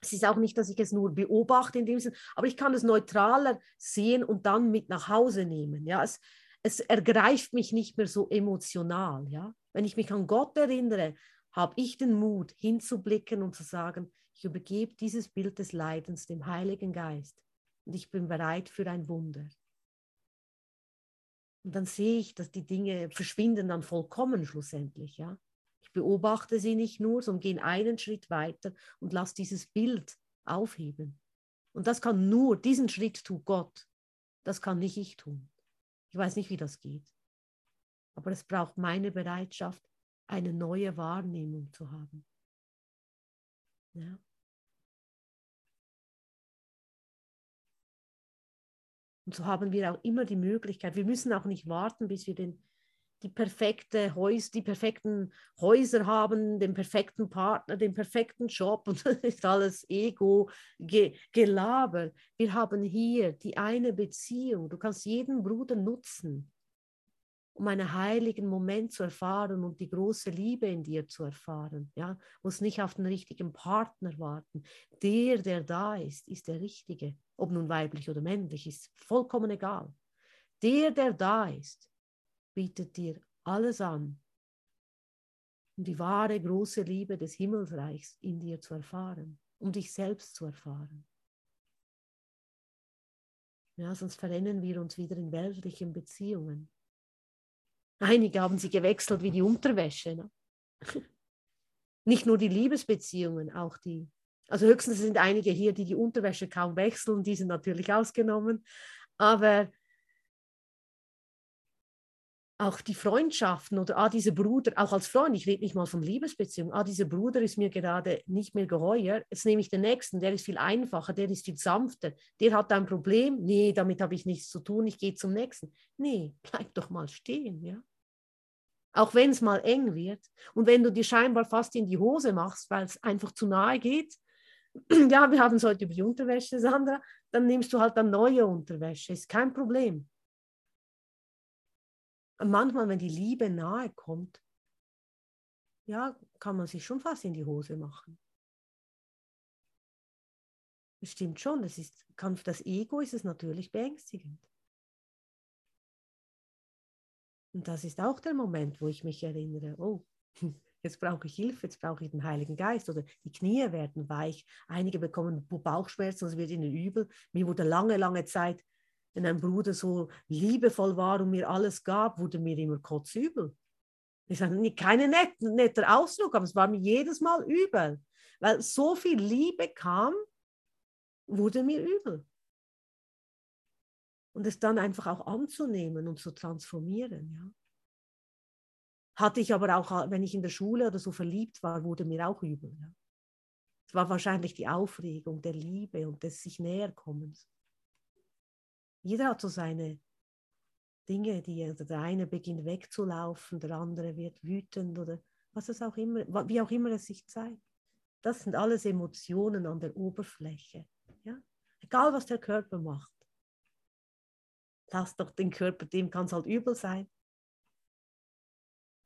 es ist auch nicht, dass ich es nur beobachte in dem Sinn, aber ich kann es neutraler sehen und dann mit nach Hause nehmen. Ja, es, es ergreift mich nicht mehr so emotional. Ja, wenn ich mich an Gott erinnere, habe ich den Mut hinzublicken und zu sagen, ich übergebe dieses Bild des Leidens dem Heiligen Geist und ich bin bereit für ein Wunder. Und dann sehe ich, dass die Dinge verschwinden dann vollkommen schlussendlich, ja beobachte sie nicht nur, sondern gehe einen Schritt weiter und lass dieses Bild aufheben. Und das kann nur, diesen Schritt tut Gott. Das kann nicht ich tun. Ich weiß nicht, wie das geht. Aber es braucht meine Bereitschaft, eine neue Wahrnehmung zu haben. Ja. Und so haben wir auch immer die Möglichkeit, wir müssen auch nicht warten, bis wir den die perfekte Häus die perfekten Häuser haben, den perfekten Partner, den perfekten Job und das ist alles Ego ge Gelaber. Wir haben hier die eine Beziehung. Du kannst jeden Bruder nutzen, um einen heiligen Moment zu erfahren und die große Liebe in dir zu erfahren. Ja, muss nicht auf den richtigen Partner warten. Der, der da ist, ist der richtige. Ob nun weiblich oder männlich, ist vollkommen egal. Der, der da ist, bietet dir alles an, um die wahre große Liebe des Himmelsreichs in dir zu erfahren, um dich selbst zu erfahren. Ja, sonst verrennen wir uns wieder in weltlichen Beziehungen. Einige haben sie gewechselt wie die Unterwäsche. Ne? Nicht nur die Liebesbeziehungen, auch die. Also höchstens sind einige hier, die die Unterwäsche kaum wechseln, die sind natürlich ausgenommen. Aber auch die Freundschaften oder ah, dieser Bruder, auch als Freund, ich rede nicht mal von Liebesbeziehungen, ah, dieser Bruder ist mir gerade nicht mehr geheuer, jetzt nehme ich den nächsten, der ist viel einfacher, der ist viel sanfter, der hat ein Problem, nee, damit habe ich nichts zu tun, ich gehe zum nächsten. Nee, bleib doch mal stehen, ja. Auch wenn es mal eng wird und wenn du dir scheinbar fast in die Hose machst, weil es einfach zu nahe geht, ja, wir haben es heute über die Unterwäsche, Sandra, dann nimmst du halt dann neue Unterwäsche, ist kein Problem manchmal, wenn die Liebe nahe kommt, ja, kann man sich schon fast in die Hose machen. Das stimmt schon, das ist, kann für das Ego ist es natürlich beängstigend. Und das ist auch der Moment, wo ich mich erinnere, oh, jetzt brauche ich Hilfe, jetzt brauche ich den Heiligen Geist oder die Knie werden weich. Einige bekommen Bauchschmerzen, es wird ihnen übel. Mir wurde lange, lange Zeit, wenn ein Bruder so liebevoll war und mir alles gab, wurde mir immer kotzübel. Sage, keine net, netter Ausdruck, aber es war mir jedes Mal übel, weil so viel Liebe kam, wurde mir übel. Und es dann einfach auch anzunehmen und zu transformieren, ja. Hatte ich aber auch, wenn ich in der Schule oder so verliebt war, wurde mir auch übel. Ja. Es war wahrscheinlich die Aufregung der Liebe und des sich Näherkommens. Jeder hat so seine Dinge, die also der eine beginnt wegzulaufen, der andere wird wütend oder was es auch immer, wie auch immer es sich zeigt. Das sind alles Emotionen an der Oberfläche. Ja? Egal, was der Körper macht. Lass doch den Körper, dem kann es halt übel sein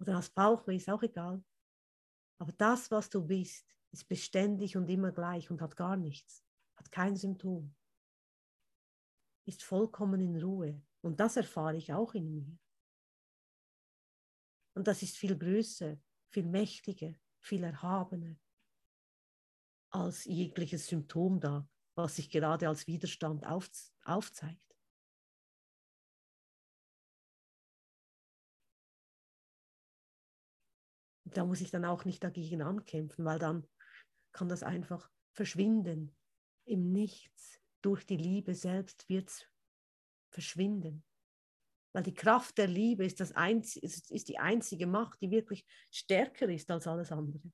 oder hast Bauchweh, ist auch egal. Aber das, was du bist, ist beständig und immer gleich und hat gar nichts, hat kein Symptom, ist vollkommen in Ruhe. Und das erfahre ich auch in mir. Und das ist viel größer, viel mächtiger, viel erhabener als jegliches Symptom da, was sich gerade als Widerstand aufzeigt. Da muss ich dann auch nicht dagegen ankämpfen, weil dann kann das einfach verschwinden. Im Nichts, durch die Liebe selbst wird es verschwinden. Weil die Kraft der Liebe ist, das Einz ist, die einzige Macht, die wirklich stärker ist als alles andere.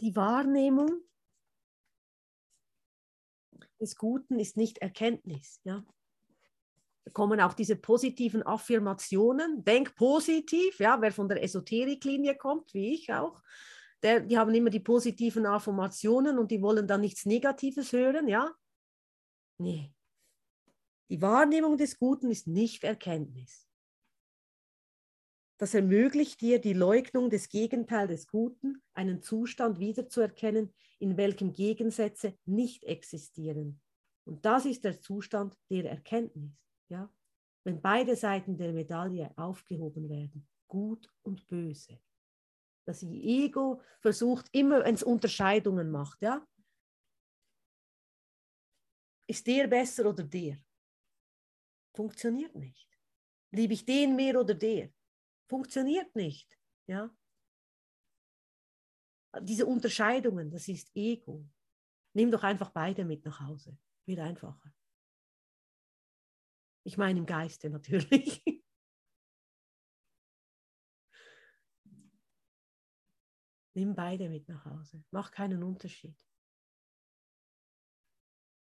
Die Wahrnehmung des Guten ist nicht Erkenntnis. Ja? Da kommen auch diese positiven Affirmationen. Denk positiv, ja, wer von der Esoteriklinie kommt, wie ich auch, der, die haben immer die positiven Affirmationen und die wollen dann nichts Negatives hören, ja? Nee. Die Wahrnehmung des Guten ist nicht Erkenntnis. Das ermöglicht dir die Leugnung des Gegenteils des Guten, einen Zustand wiederzuerkennen, in welchem Gegensätze nicht existieren. Und das ist der Zustand der Erkenntnis. Ja? Wenn beide Seiten der Medaille aufgehoben werden, gut und böse. Das Ego versucht immer, wenn es Unterscheidungen macht, ja? Ist der besser oder der? Funktioniert nicht. Liebe ich den mehr oder der? Funktioniert nicht. Ja? Diese Unterscheidungen, das ist Ego. Nimm doch einfach beide mit nach Hause. Wird einfacher. Ich meine im Geiste natürlich. Nimm beide mit nach Hause. Mach keinen Unterschied.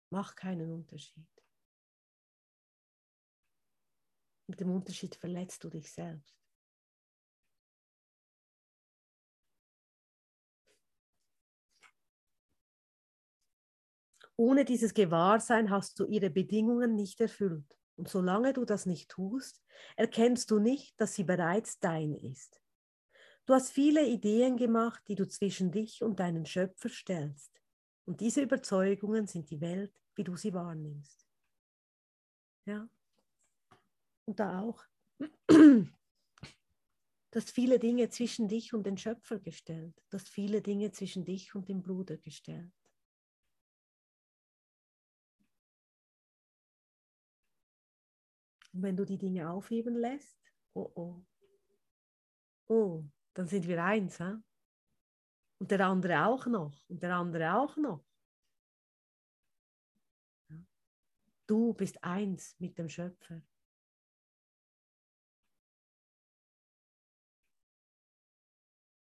Mach keinen Unterschied. Mit dem Unterschied verletzt du dich selbst. Ohne dieses Gewahrsein hast du ihre Bedingungen nicht erfüllt. Und solange du das nicht tust, erkennst du nicht, dass sie bereits dein ist. Du hast viele Ideen gemacht, die du zwischen dich und deinen Schöpfer stellst. Und diese Überzeugungen sind die Welt, wie du sie wahrnimmst. Ja. Und da auch. Du hast viele Dinge zwischen dich und den Schöpfer gestellt. Du hast viele Dinge zwischen dich und dem Bruder gestellt. Und wenn du die Dinge aufheben lässt, oh oh, oh, dann sind wir eins. He? Und der andere auch noch. Und der andere auch noch. Du bist eins mit dem Schöpfer.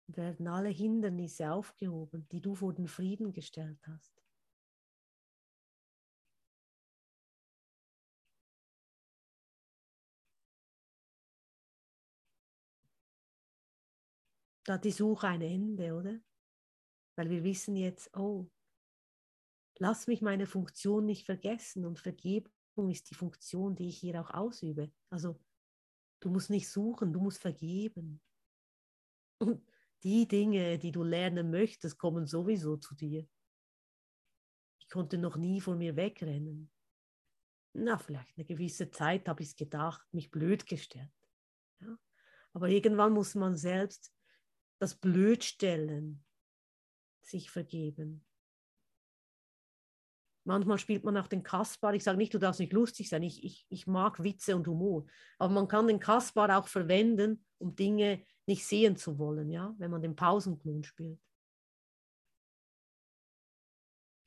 Werden alle Hindernisse aufgehoben, die du vor den Frieden gestellt hast. Da hat die Suche ein Ende, oder? weil wir wissen jetzt, oh, lass mich meine Funktion nicht vergessen und Vergebung ist die Funktion, die ich hier auch ausübe. Also du musst nicht suchen, du musst vergeben. Und die Dinge, die du lernen möchtest, kommen sowieso zu dir. Ich konnte noch nie vor mir wegrennen. Na, vielleicht eine gewisse Zeit habe ich es gedacht, mich blöd gestellt. Ja? Aber irgendwann muss man selbst das Blödstellen sich vergeben. Manchmal spielt man auch den Kaspar. Ich sage nicht, du darfst nicht lustig sein. Ich, ich, ich mag Witze und Humor. Aber man kann den Kaspar auch verwenden, um Dinge nicht sehen zu wollen, ja, wenn man den Pausenclown spielt.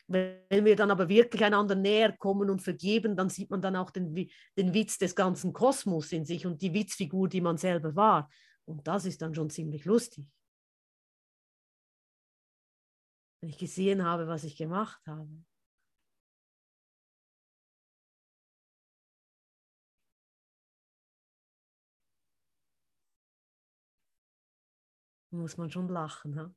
Wenn wir dann aber wirklich einander näher kommen und vergeben, dann sieht man dann auch den, den Witz des ganzen Kosmos in sich und die Witzfigur, die man selber war. Und das ist dann schon ziemlich lustig. Wenn ich gesehen habe, was ich gemacht habe. muss man schon lachen. Ha?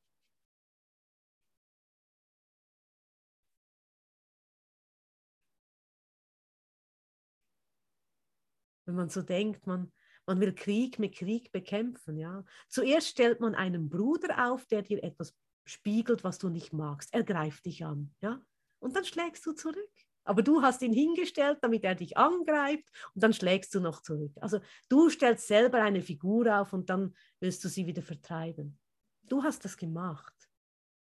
Wenn man so denkt, man, man will Krieg mit Krieg bekämpfen. Ja? Zuerst stellt man einen Bruder auf, der dir etwas spiegelt, was du nicht magst. Er greift dich an. Ja? Und dann schlägst du zurück. Aber du hast ihn hingestellt, damit er dich angreift und dann schlägst du noch zurück. Also du stellst selber eine Figur auf und dann willst du sie wieder vertreiben. Du hast das gemacht.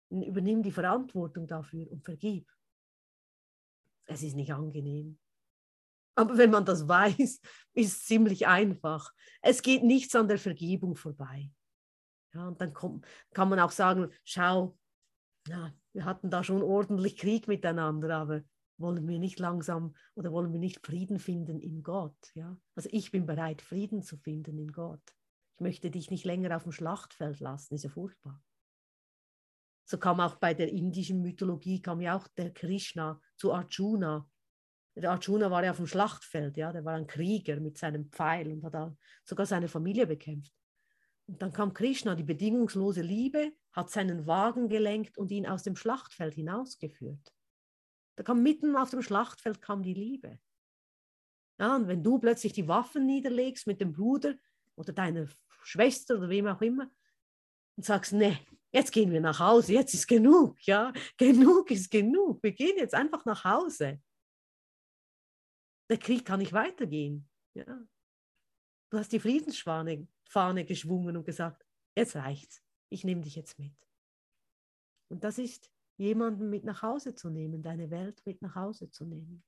Übernimm die Verantwortung dafür und vergib. Es ist nicht angenehm. Aber wenn man das weiß, ist es ziemlich einfach. Es geht nichts an der Vergebung vorbei. Ja, und dann kommt, kann man auch sagen, schau, ja, wir hatten da schon ordentlich Krieg miteinander, aber wollen wir nicht langsam oder wollen wir nicht Frieden finden in Gott? Ja? Also ich bin bereit, Frieden zu finden in Gott. Ich möchte dich nicht länger auf dem Schlachtfeld lassen, ist ja furchtbar. So kam auch bei der indischen Mythologie, kam ja auch der Krishna zu Arjuna. Der Arjuna war ja auf dem Schlachtfeld, ja, der war ein Krieger mit seinem Pfeil und hat sogar seine Familie bekämpft. Und dann kam Krishna, die bedingungslose Liebe, hat seinen Wagen gelenkt und ihn aus dem Schlachtfeld hinausgeführt. Da kam mitten auf dem Schlachtfeld kam die Liebe. Ja, und wenn du plötzlich die Waffen niederlegst mit dem Bruder oder deiner Schwester oder wem auch immer und sagst, nee, jetzt gehen wir nach Hause, jetzt ist genug, ja, genug ist genug, wir gehen jetzt einfach nach Hause. Der Krieg kann nicht weitergehen. Ja. Du hast die Friedensfahne Fahne geschwungen und gesagt, jetzt reicht's, ich nehme dich jetzt mit. Und das ist jemanden mit nach Hause zu nehmen, deine Welt mit nach Hause zu nehmen.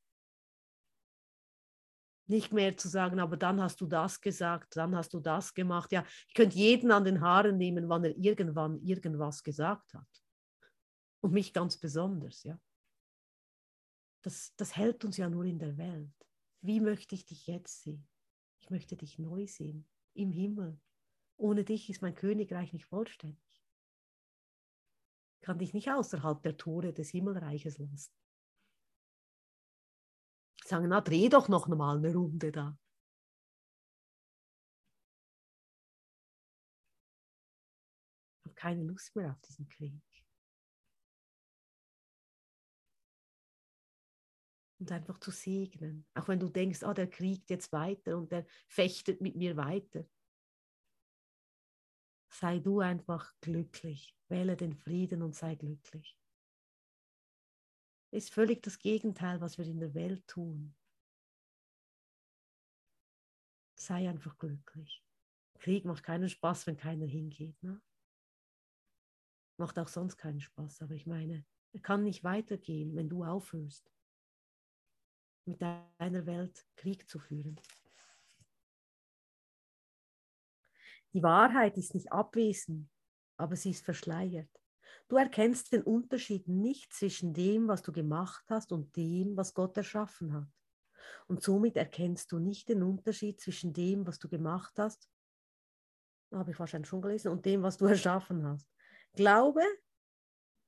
Nicht mehr zu sagen, aber dann hast du das gesagt, dann hast du das gemacht. Ja, ich könnte jeden an den Haaren nehmen, wann er irgendwann irgendwas gesagt hat. Und mich ganz besonders, ja. Das, das hält uns ja nur in der Welt. Wie möchte ich dich jetzt sehen? Ich möchte dich neu sehen, im Himmel. Ohne dich ist mein Königreich nicht vollständig kann dich nicht außerhalb der Tore des Himmelreiches lassen. Sagen, na, dreh doch noch mal eine Runde da. Ich habe keine Lust mehr auf diesen Krieg. Und einfach zu segnen. Auch wenn du denkst, oh, der kriegt jetzt weiter und der fechtet mit mir weiter sei du einfach glücklich. Wähle den Frieden und sei glücklich. Ist völlig das Gegenteil, was wir in der Welt tun. Sei einfach glücklich. Krieg macht keinen Spaß, wenn keiner hingeht. Ne? Macht auch sonst keinen Spaß. Aber ich meine, er kann nicht weitergehen, wenn du aufhörst, mit deiner Welt Krieg zu führen. Die Wahrheit ist nicht abwesend, aber sie ist verschleiert. Du erkennst den Unterschied nicht zwischen dem, was du gemacht hast und dem, was Gott erschaffen hat. Und somit erkennst du nicht den Unterschied zwischen dem, was du gemacht hast, habe ich wahrscheinlich schon gelesen, und dem, was du erschaffen hast. Glaube,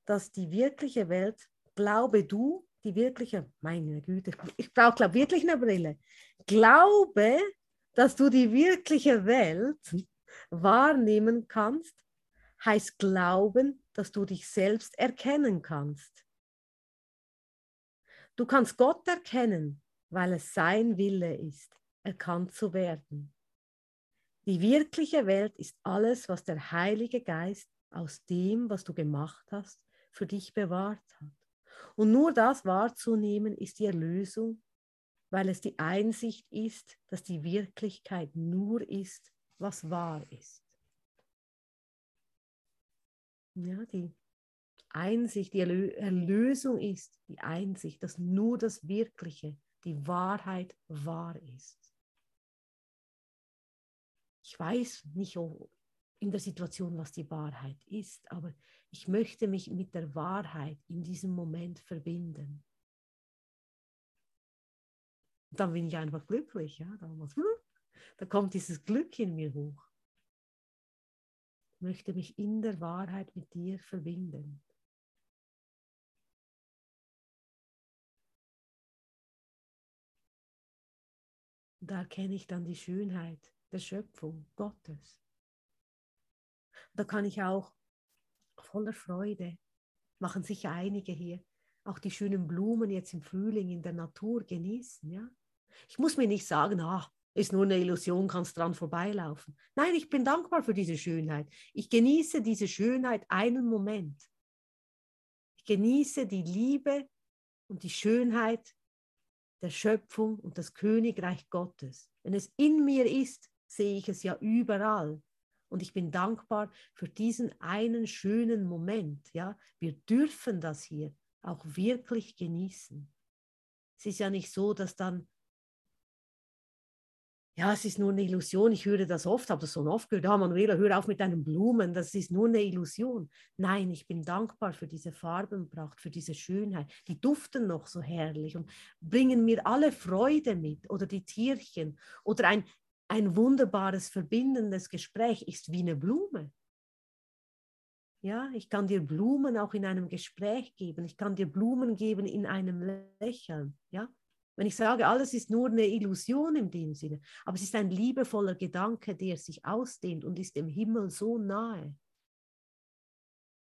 dass die wirkliche Welt, glaube du, die wirkliche, meine Güte, ich brauche glaube wirklich eine Brille. Glaube, dass du die wirkliche Welt wahrnehmen kannst, heißt glauben, dass du dich selbst erkennen kannst. Du kannst Gott erkennen, weil es sein Wille ist, erkannt zu werden. Die wirkliche Welt ist alles, was der Heilige Geist aus dem, was du gemacht hast, für dich bewahrt hat. Und nur das wahrzunehmen ist die Erlösung, weil es die Einsicht ist, dass die Wirklichkeit nur ist, was wahr ist. Ja, die Einsicht, die Erlösung ist die Einsicht, dass nur das Wirkliche, die Wahrheit wahr ist. Ich weiß nicht in der Situation, was die Wahrheit ist, aber ich möchte mich mit der Wahrheit in diesem Moment verbinden. dann bin ich einfach glücklich. Ja? Dann, da kommt dieses Glück in mir hoch. Ich möchte mich in der Wahrheit mit dir verbinden. Da erkenne ich dann die Schönheit der Schöpfung Gottes. Da kann ich auch voller Freude, machen sicher einige hier, auch die schönen Blumen jetzt im Frühling in der Natur genießen. Ja? Ich muss mir nicht sagen, ah, ist nur eine Illusion, kannst dran vorbeilaufen. Nein, ich bin dankbar für diese Schönheit. Ich genieße diese Schönheit einen Moment. Ich genieße die Liebe und die Schönheit der Schöpfung und das Königreich Gottes. Wenn es in mir ist, sehe ich es ja überall. Und ich bin dankbar für diesen einen schönen Moment. Ja, wir dürfen das hier auch wirklich genießen. Es ist ja nicht so, dass dann ja, es ist nur eine Illusion. Ich höre das oft, habe das so oft gehört. Ja, Manuela, hör auf mit deinen Blumen, das ist nur eine Illusion. Nein, ich bin dankbar für diese Farbenpracht, für diese Schönheit. Die duften noch so herrlich und bringen mir alle Freude mit. Oder die Tierchen. Oder ein, ein wunderbares, verbindendes Gespräch ist wie eine Blume. Ja, ich kann dir Blumen auch in einem Gespräch geben. Ich kann dir Blumen geben in einem Lächeln. Ja, wenn ich sage, alles ist nur eine Illusion in dem Sinne, aber es ist ein liebevoller Gedanke, der sich ausdehnt und ist dem Himmel so nahe.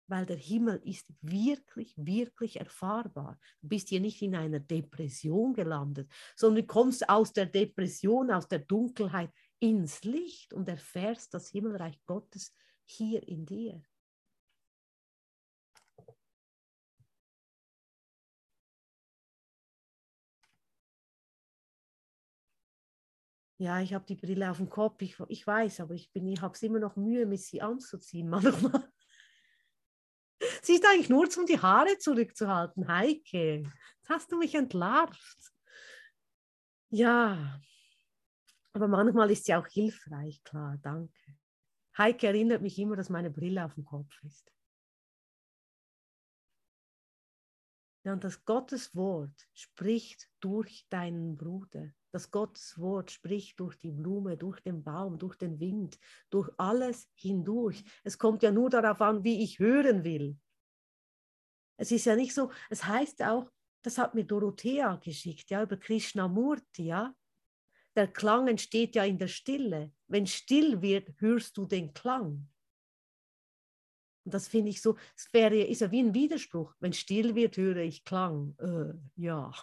Weil der Himmel ist wirklich, wirklich erfahrbar. Du bist hier nicht in einer Depression gelandet, sondern du kommst aus der Depression, aus der Dunkelheit ins Licht und erfährst das Himmelreich Gottes hier in dir. Ja, ich habe die Brille auf dem Kopf, ich, ich weiß, aber ich, ich habe es immer noch Mühe, mich sie anzuziehen manchmal. Sie ist eigentlich nur, um die Haare zurückzuhalten. Heike, jetzt hast du mich entlarvt. Ja, aber manchmal ist sie auch hilfreich, klar, danke. Heike erinnert mich immer, dass meine Brille auf dem Kopf ist. Ja, und das Gottes Wort spricht durch deinen Bruder dass Gottes Wort spricht durch die Blume, durch den Baum, durch den Wind, durch alles hindurch. Es kommt ja nur darauf an, wie ich hören will. Es ist ja nicht so, es heißt auch, das hat mir Dorothea geschickt, ja, über Krishnamurti, ja. Der Klang entsteht ja in der Stille. Wenn still wird, hörst du den Klang. Und das finde ich so, es wäre, ist ja wie ein Widerspruch. Wenn still wird, höre ich Klang. Äh, ja.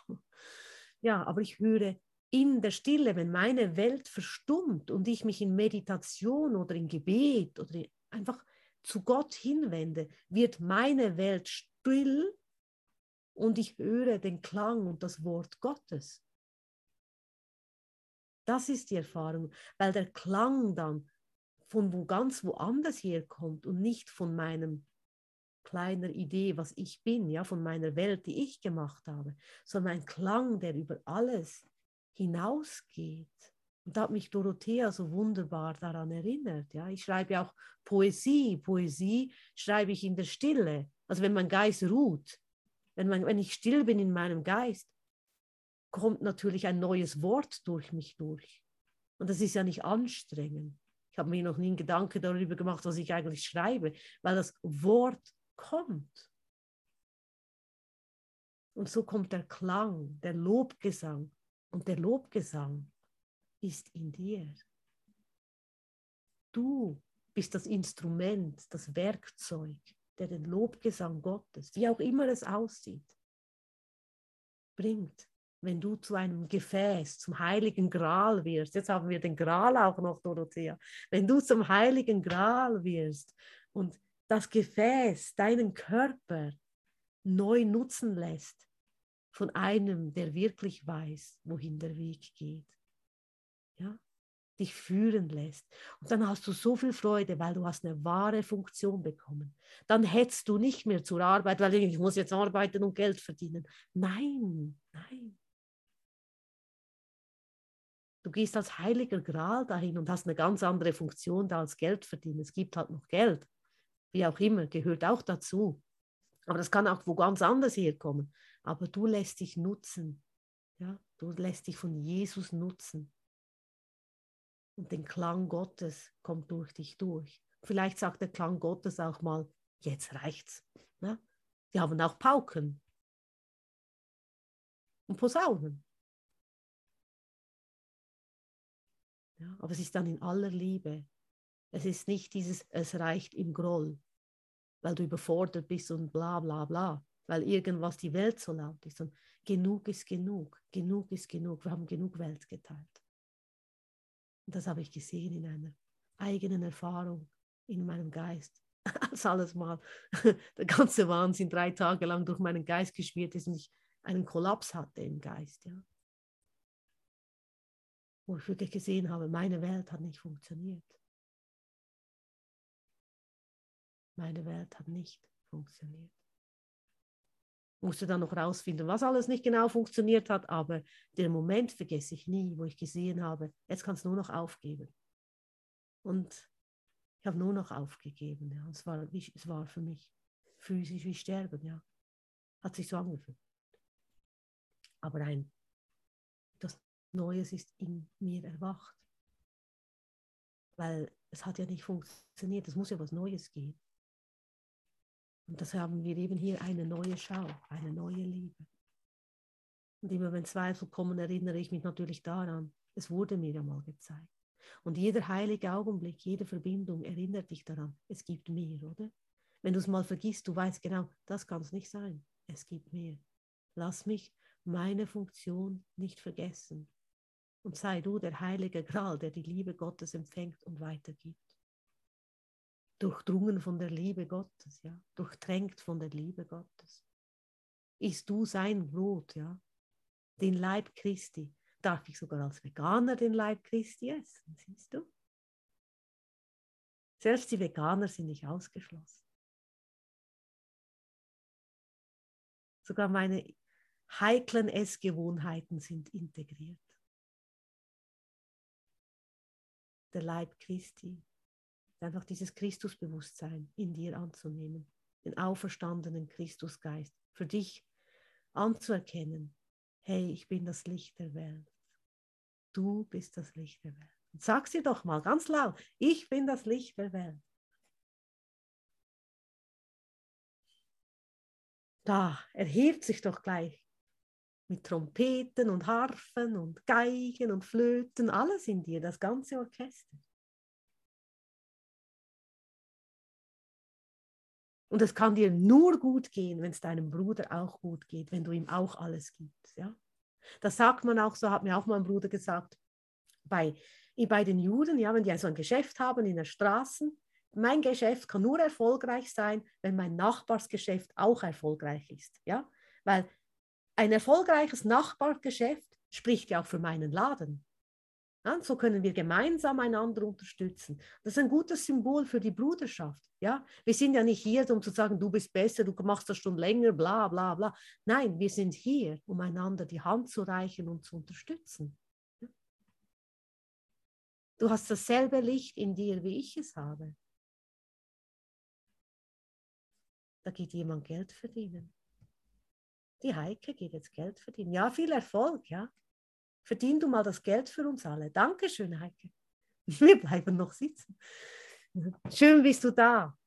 Ja, aber ich höre in der Stille, wenn meine Welt verstummt und ich mich in Meditation oder in Gebet oder einfach zu Gott hinwende, wird meine Welt still und ich höre den Klang und das Wort Gottes. Das ist die Erfahrung, weil der Klang dann von wo ganz woanders herkommt und nicht von meinem kleiner Idee, was ich bin, ja, von meiner Welt, die ich gemacht habe, sondern ein Klang, der über alles hinausgeht. Und da hat mich Dorothea so wunderbar daran erinnert. Ja, ich schreibe auch Poesie. Poesie schreibe ich in der Stille. Also wenn mein Geist ruht, wenn, man, wenn ich still bin in meinem Geist, kommt natürlich ein neues Wort durch mich durch. Und das ist ja nicht anstrengend. Ich habe mir noch nie einen Gedanke darüber gemacht, was ich eigentlich schreibe, weil das Wort kommt. Und so kommt der Klang, der Lobgesang, und der Lobgesang ist in dir. Du bist das Instrument, das Werkzeug, der den Lobgesang Gottes, wie auch immer es aussieht, bringt, wenn du zu einem Gefäß, zum heiligen Gral wirst. Jetzt haben wir den Gral auch noch, Dorothea. Wenn du zum heiligen Gral wirst und das Gefäß, deinen Körper neu nutzen lässt von einem, der wirklich weiß, wohin der Weg geht. Ja? Dich führen lässt. Und dann hast du so viel Freude, weil du hast eine wahre Funktion bekommen. Dann hättest du nicht mehr zur Arbeit, weil ich muss jetzt arbeiten und Geld verdienen. Nein, nein. Du gehst als heiliger Gral dahin und hast eine ganz andere Funktion da als Geld verdienen. Es gibt halt noch Geld. Wie auch immer, gehört auch dazu. Aber das kann auch wo ganz anders herkommen. Aber du lässt dich nutzen. Ja? Du lässt dich von Jesus nutzen. Und den Klang Gottes kommt durch dich durch. Vielleicht sagt der Klang Gottes auch mal, jetzt reicht's. Ne? Die haben auch Pauken und Posaunen. Ja, aber es ist dann in aller Liebe. Es ist nicht dieses, es reicht im Groll, weil du überfordert bist und bla bla bla, weil irgendwas die Welt so laut ist. Und genug ist genug, genug ist genug. Wir haben genug Welt geteilt. Und das habe ich gesehen in einer eigenen Erfahrung in meinem Geist. Als alles mal der ganze Wahnsinn drei Tage lang durch meinen Geist geschwirrt ist und ich einen Kollaps hatte im Geist. Ja. Wo ich wirklich gesehen habe, meine Welt hat nicht funktioniert. Meine Welt hat nicht funktioniert musste dann noch rausfinden, was alles nicht genau funktioniert hat, aber den Moment vergesse ich nie, wo ich gesehen habe, jetzt kann es nur noch aufgeben. Und ich habe nur noch aufgegeben. Ja. Es, war, es war für mich physisch wie Sterben, ja. Hat sich so angefühlt. Aber ein, das Neues ist in mir erwacht. Weil es hat ja nicht funktioniert, es muss ja was Neues geben. Und das haben wir eben hier eine neue Schau, eine neue Liebe. Und immer wenn Zweifel kommen, erinnere ich mich natürlich daran, es wurde mir ja mal gezeigt. Und jeder heilige Augenblick, jede Verbindung erinnert dich daran, es gibt mehr, oder? Wenn du es mal vergisst, du weißt genau, das kann es nicht sein. Es gibt mehr. Lass mich meine Funktion nicht vergessen. Und sei du der heilige Gral, der die Liebe Gottes empfängt und weitergibt durchdrungen von der Liebe Gottes, ja, durchtränkt von der Liebe Gottes. Isst du sein Brot, ja, den Leib Christi, darf ich sogar als Veganer den Leib Christi essen, siehst du? Selbst die Veganer sind nicht ausgeschlossen. Sogar meine heiklen Essgewohnheiten sind integriert. Der Leib Christi einfach dieses Christusbewusstsein in dir anzunehmen, den auferstandenen Christusgeist, für dich anzuerkennen, hey, ich bin das Licht der Welt. Du bist das Licht der Welt. Und sag sie doch mal ganz laut, ich bin das Licht der Welt. Da erhebt sich doch gleich mit Trompeten und Harfen und Geigen und Flöten, alles in dir, das ganze Orchester. Und es kann dir nur gut gehen, wenn es deinem Bruder auch gut geht, wenn du ihm auch alles gibst. Ja? Das sagt man auch, so hat mir auch mein Bruder gesagt, bei, bei den Juden, ja, wenn die also ein Geschäft haben in der Straße, mein Geschäft kann nur erfolgreich sein, wenn mein Nachbarsgeschäft auch erfolgreich ist. Ja? Weil ein erfolgreiches Nachbargeschäft spricht ja auch für meinen Laden. Ja, so können wir gemeinsam einander unterstützen. Das ist ein gutes Symbol für die Bruderschaft. Ja? Wir sind ja nicht hier, um zu sagen, du bist besser, du machst das schon länger, bla bla bla. Nein, wir sind hier, um einander die Hand zu reichen und zu unterstützen. Du hast dasselbe Licht in dir, wie ich es habe. Da geht jemand Geld verdienen. Die Heike geht jetzt Geld verdienen. Ja, viel Erfolg, ja. Verdien du mal das Geld für uns alle. Dankeschön, Heike. Wir bleiben noch sitzen. Schön bist du da.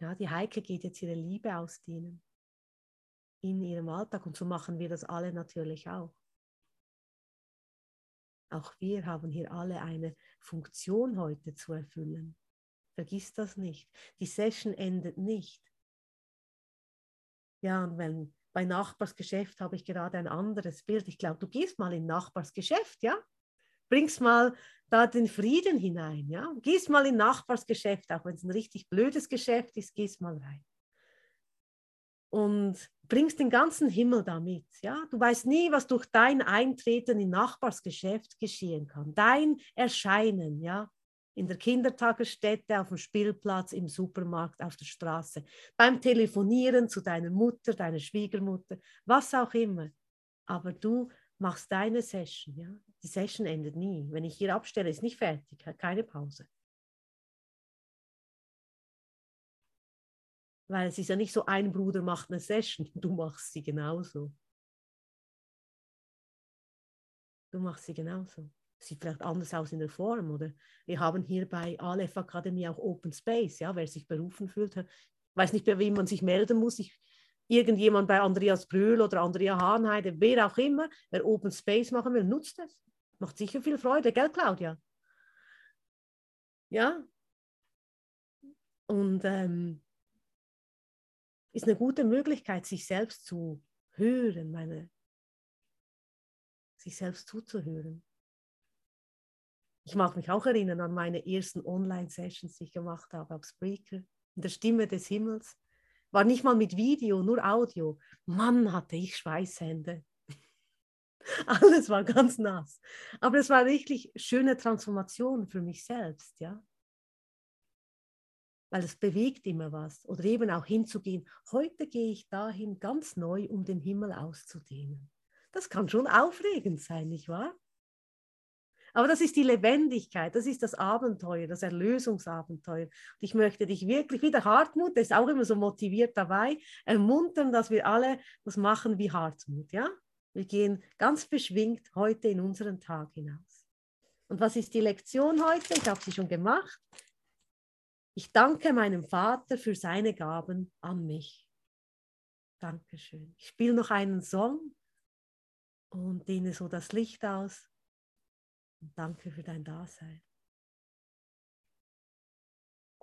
Ja, die Heike geht jetzt ihre Liebe ausdienen in ihrem Alltag und so machen wir das alle natürlich auch. Auch wir haben hier alle eine Funktion heute zu erfüllen. Vergiss das nicht. Die Session endet nicht. Ja, und wenn bei Nachbarsgeschäft habe ich gerade ein anderes Bild. Ich glaube, du gehst mal in Nachbarsgeschäft, ja? Bringst mal da den Frieden hinein, ja? Gehst mal in Nachbarsgeschäft, auch wenn es ein richtig blödes Geschäft ist, gehst mal rein. Und bringst den ganzen Himmel damit, ja? Du weißt nie, was durch dein Eintreten in Nachbarsgeschäft geschehen kann. Dein Erscheinen, ja? In der Kindertagesstätte, auf dem Spielplatz, im Supermarkt, auf der Straße, beim Telefonieren zu deiner Mutter, deiner Schwiegermutter, was auch immer. Aber du machst deine Session. Ja? Die Session endet nie. Wenn ich hier abstelle, ist nicht fertig, keine Pause. Weil es ist ja nicht so, ein Bruder macht eine Session, du machst sie genauso. Du machst sie genauso sieht vielleicht anders aus in der Form. Oder wir haben hier bei Aleph Akademie auch Open Space, ja, wer sich berufen fühlt. Weiß nicht, bei wem man sich melden muss. Ich, irgendjemand bei Andreas Brühl oder Andrea Hahnheide, wer auch immer, wer Open Space machen will, nutzt es. Macht sicher viel Freude, gell, Claudia? Ja. Und ähm, ist eine gute Möglichkeit, sich selbst zu hören, meine, sich selbst zuzuhören. Ich mag mich auch erinnern an meine ersten Online-Sessions, die ich gemacht habe auf Spreaker, in der Stimme des Himmels. War nicht mal mit Video, nur Audio. Mann, hatte ich Schweißhände. Alles war ganz nass. Aber es war wirklich schöne Transformation für mich selbst, ja. Weil es bewegt immer was. Oder eben auch hinzugehen. Heute gehe ich dahin ganz neu, um den Himmel auszudehnen. Das kann schon aufregend sein, nicht wahr? Aber das ist die Lebendigkeit, das ist das Abenteuer, das Erlösungsabenteuer. Und ich möchte dich wirklich, wie der Hartmut, der ist auch immer so motiviert dabei, ermuntern, dass wir alle das machen wie Hartmut. Ja? Wir gehen ganz beschwingt heute in unseren Tag hinaus. Und was ist die Lektion heute? Ich habe sie schon gemacht. Ich danke meinem Vater für seine Gaben an mich. Dankeschön. Ich spiele noch einen Song und dehne so das Licht aus. Danke für dein Dasein.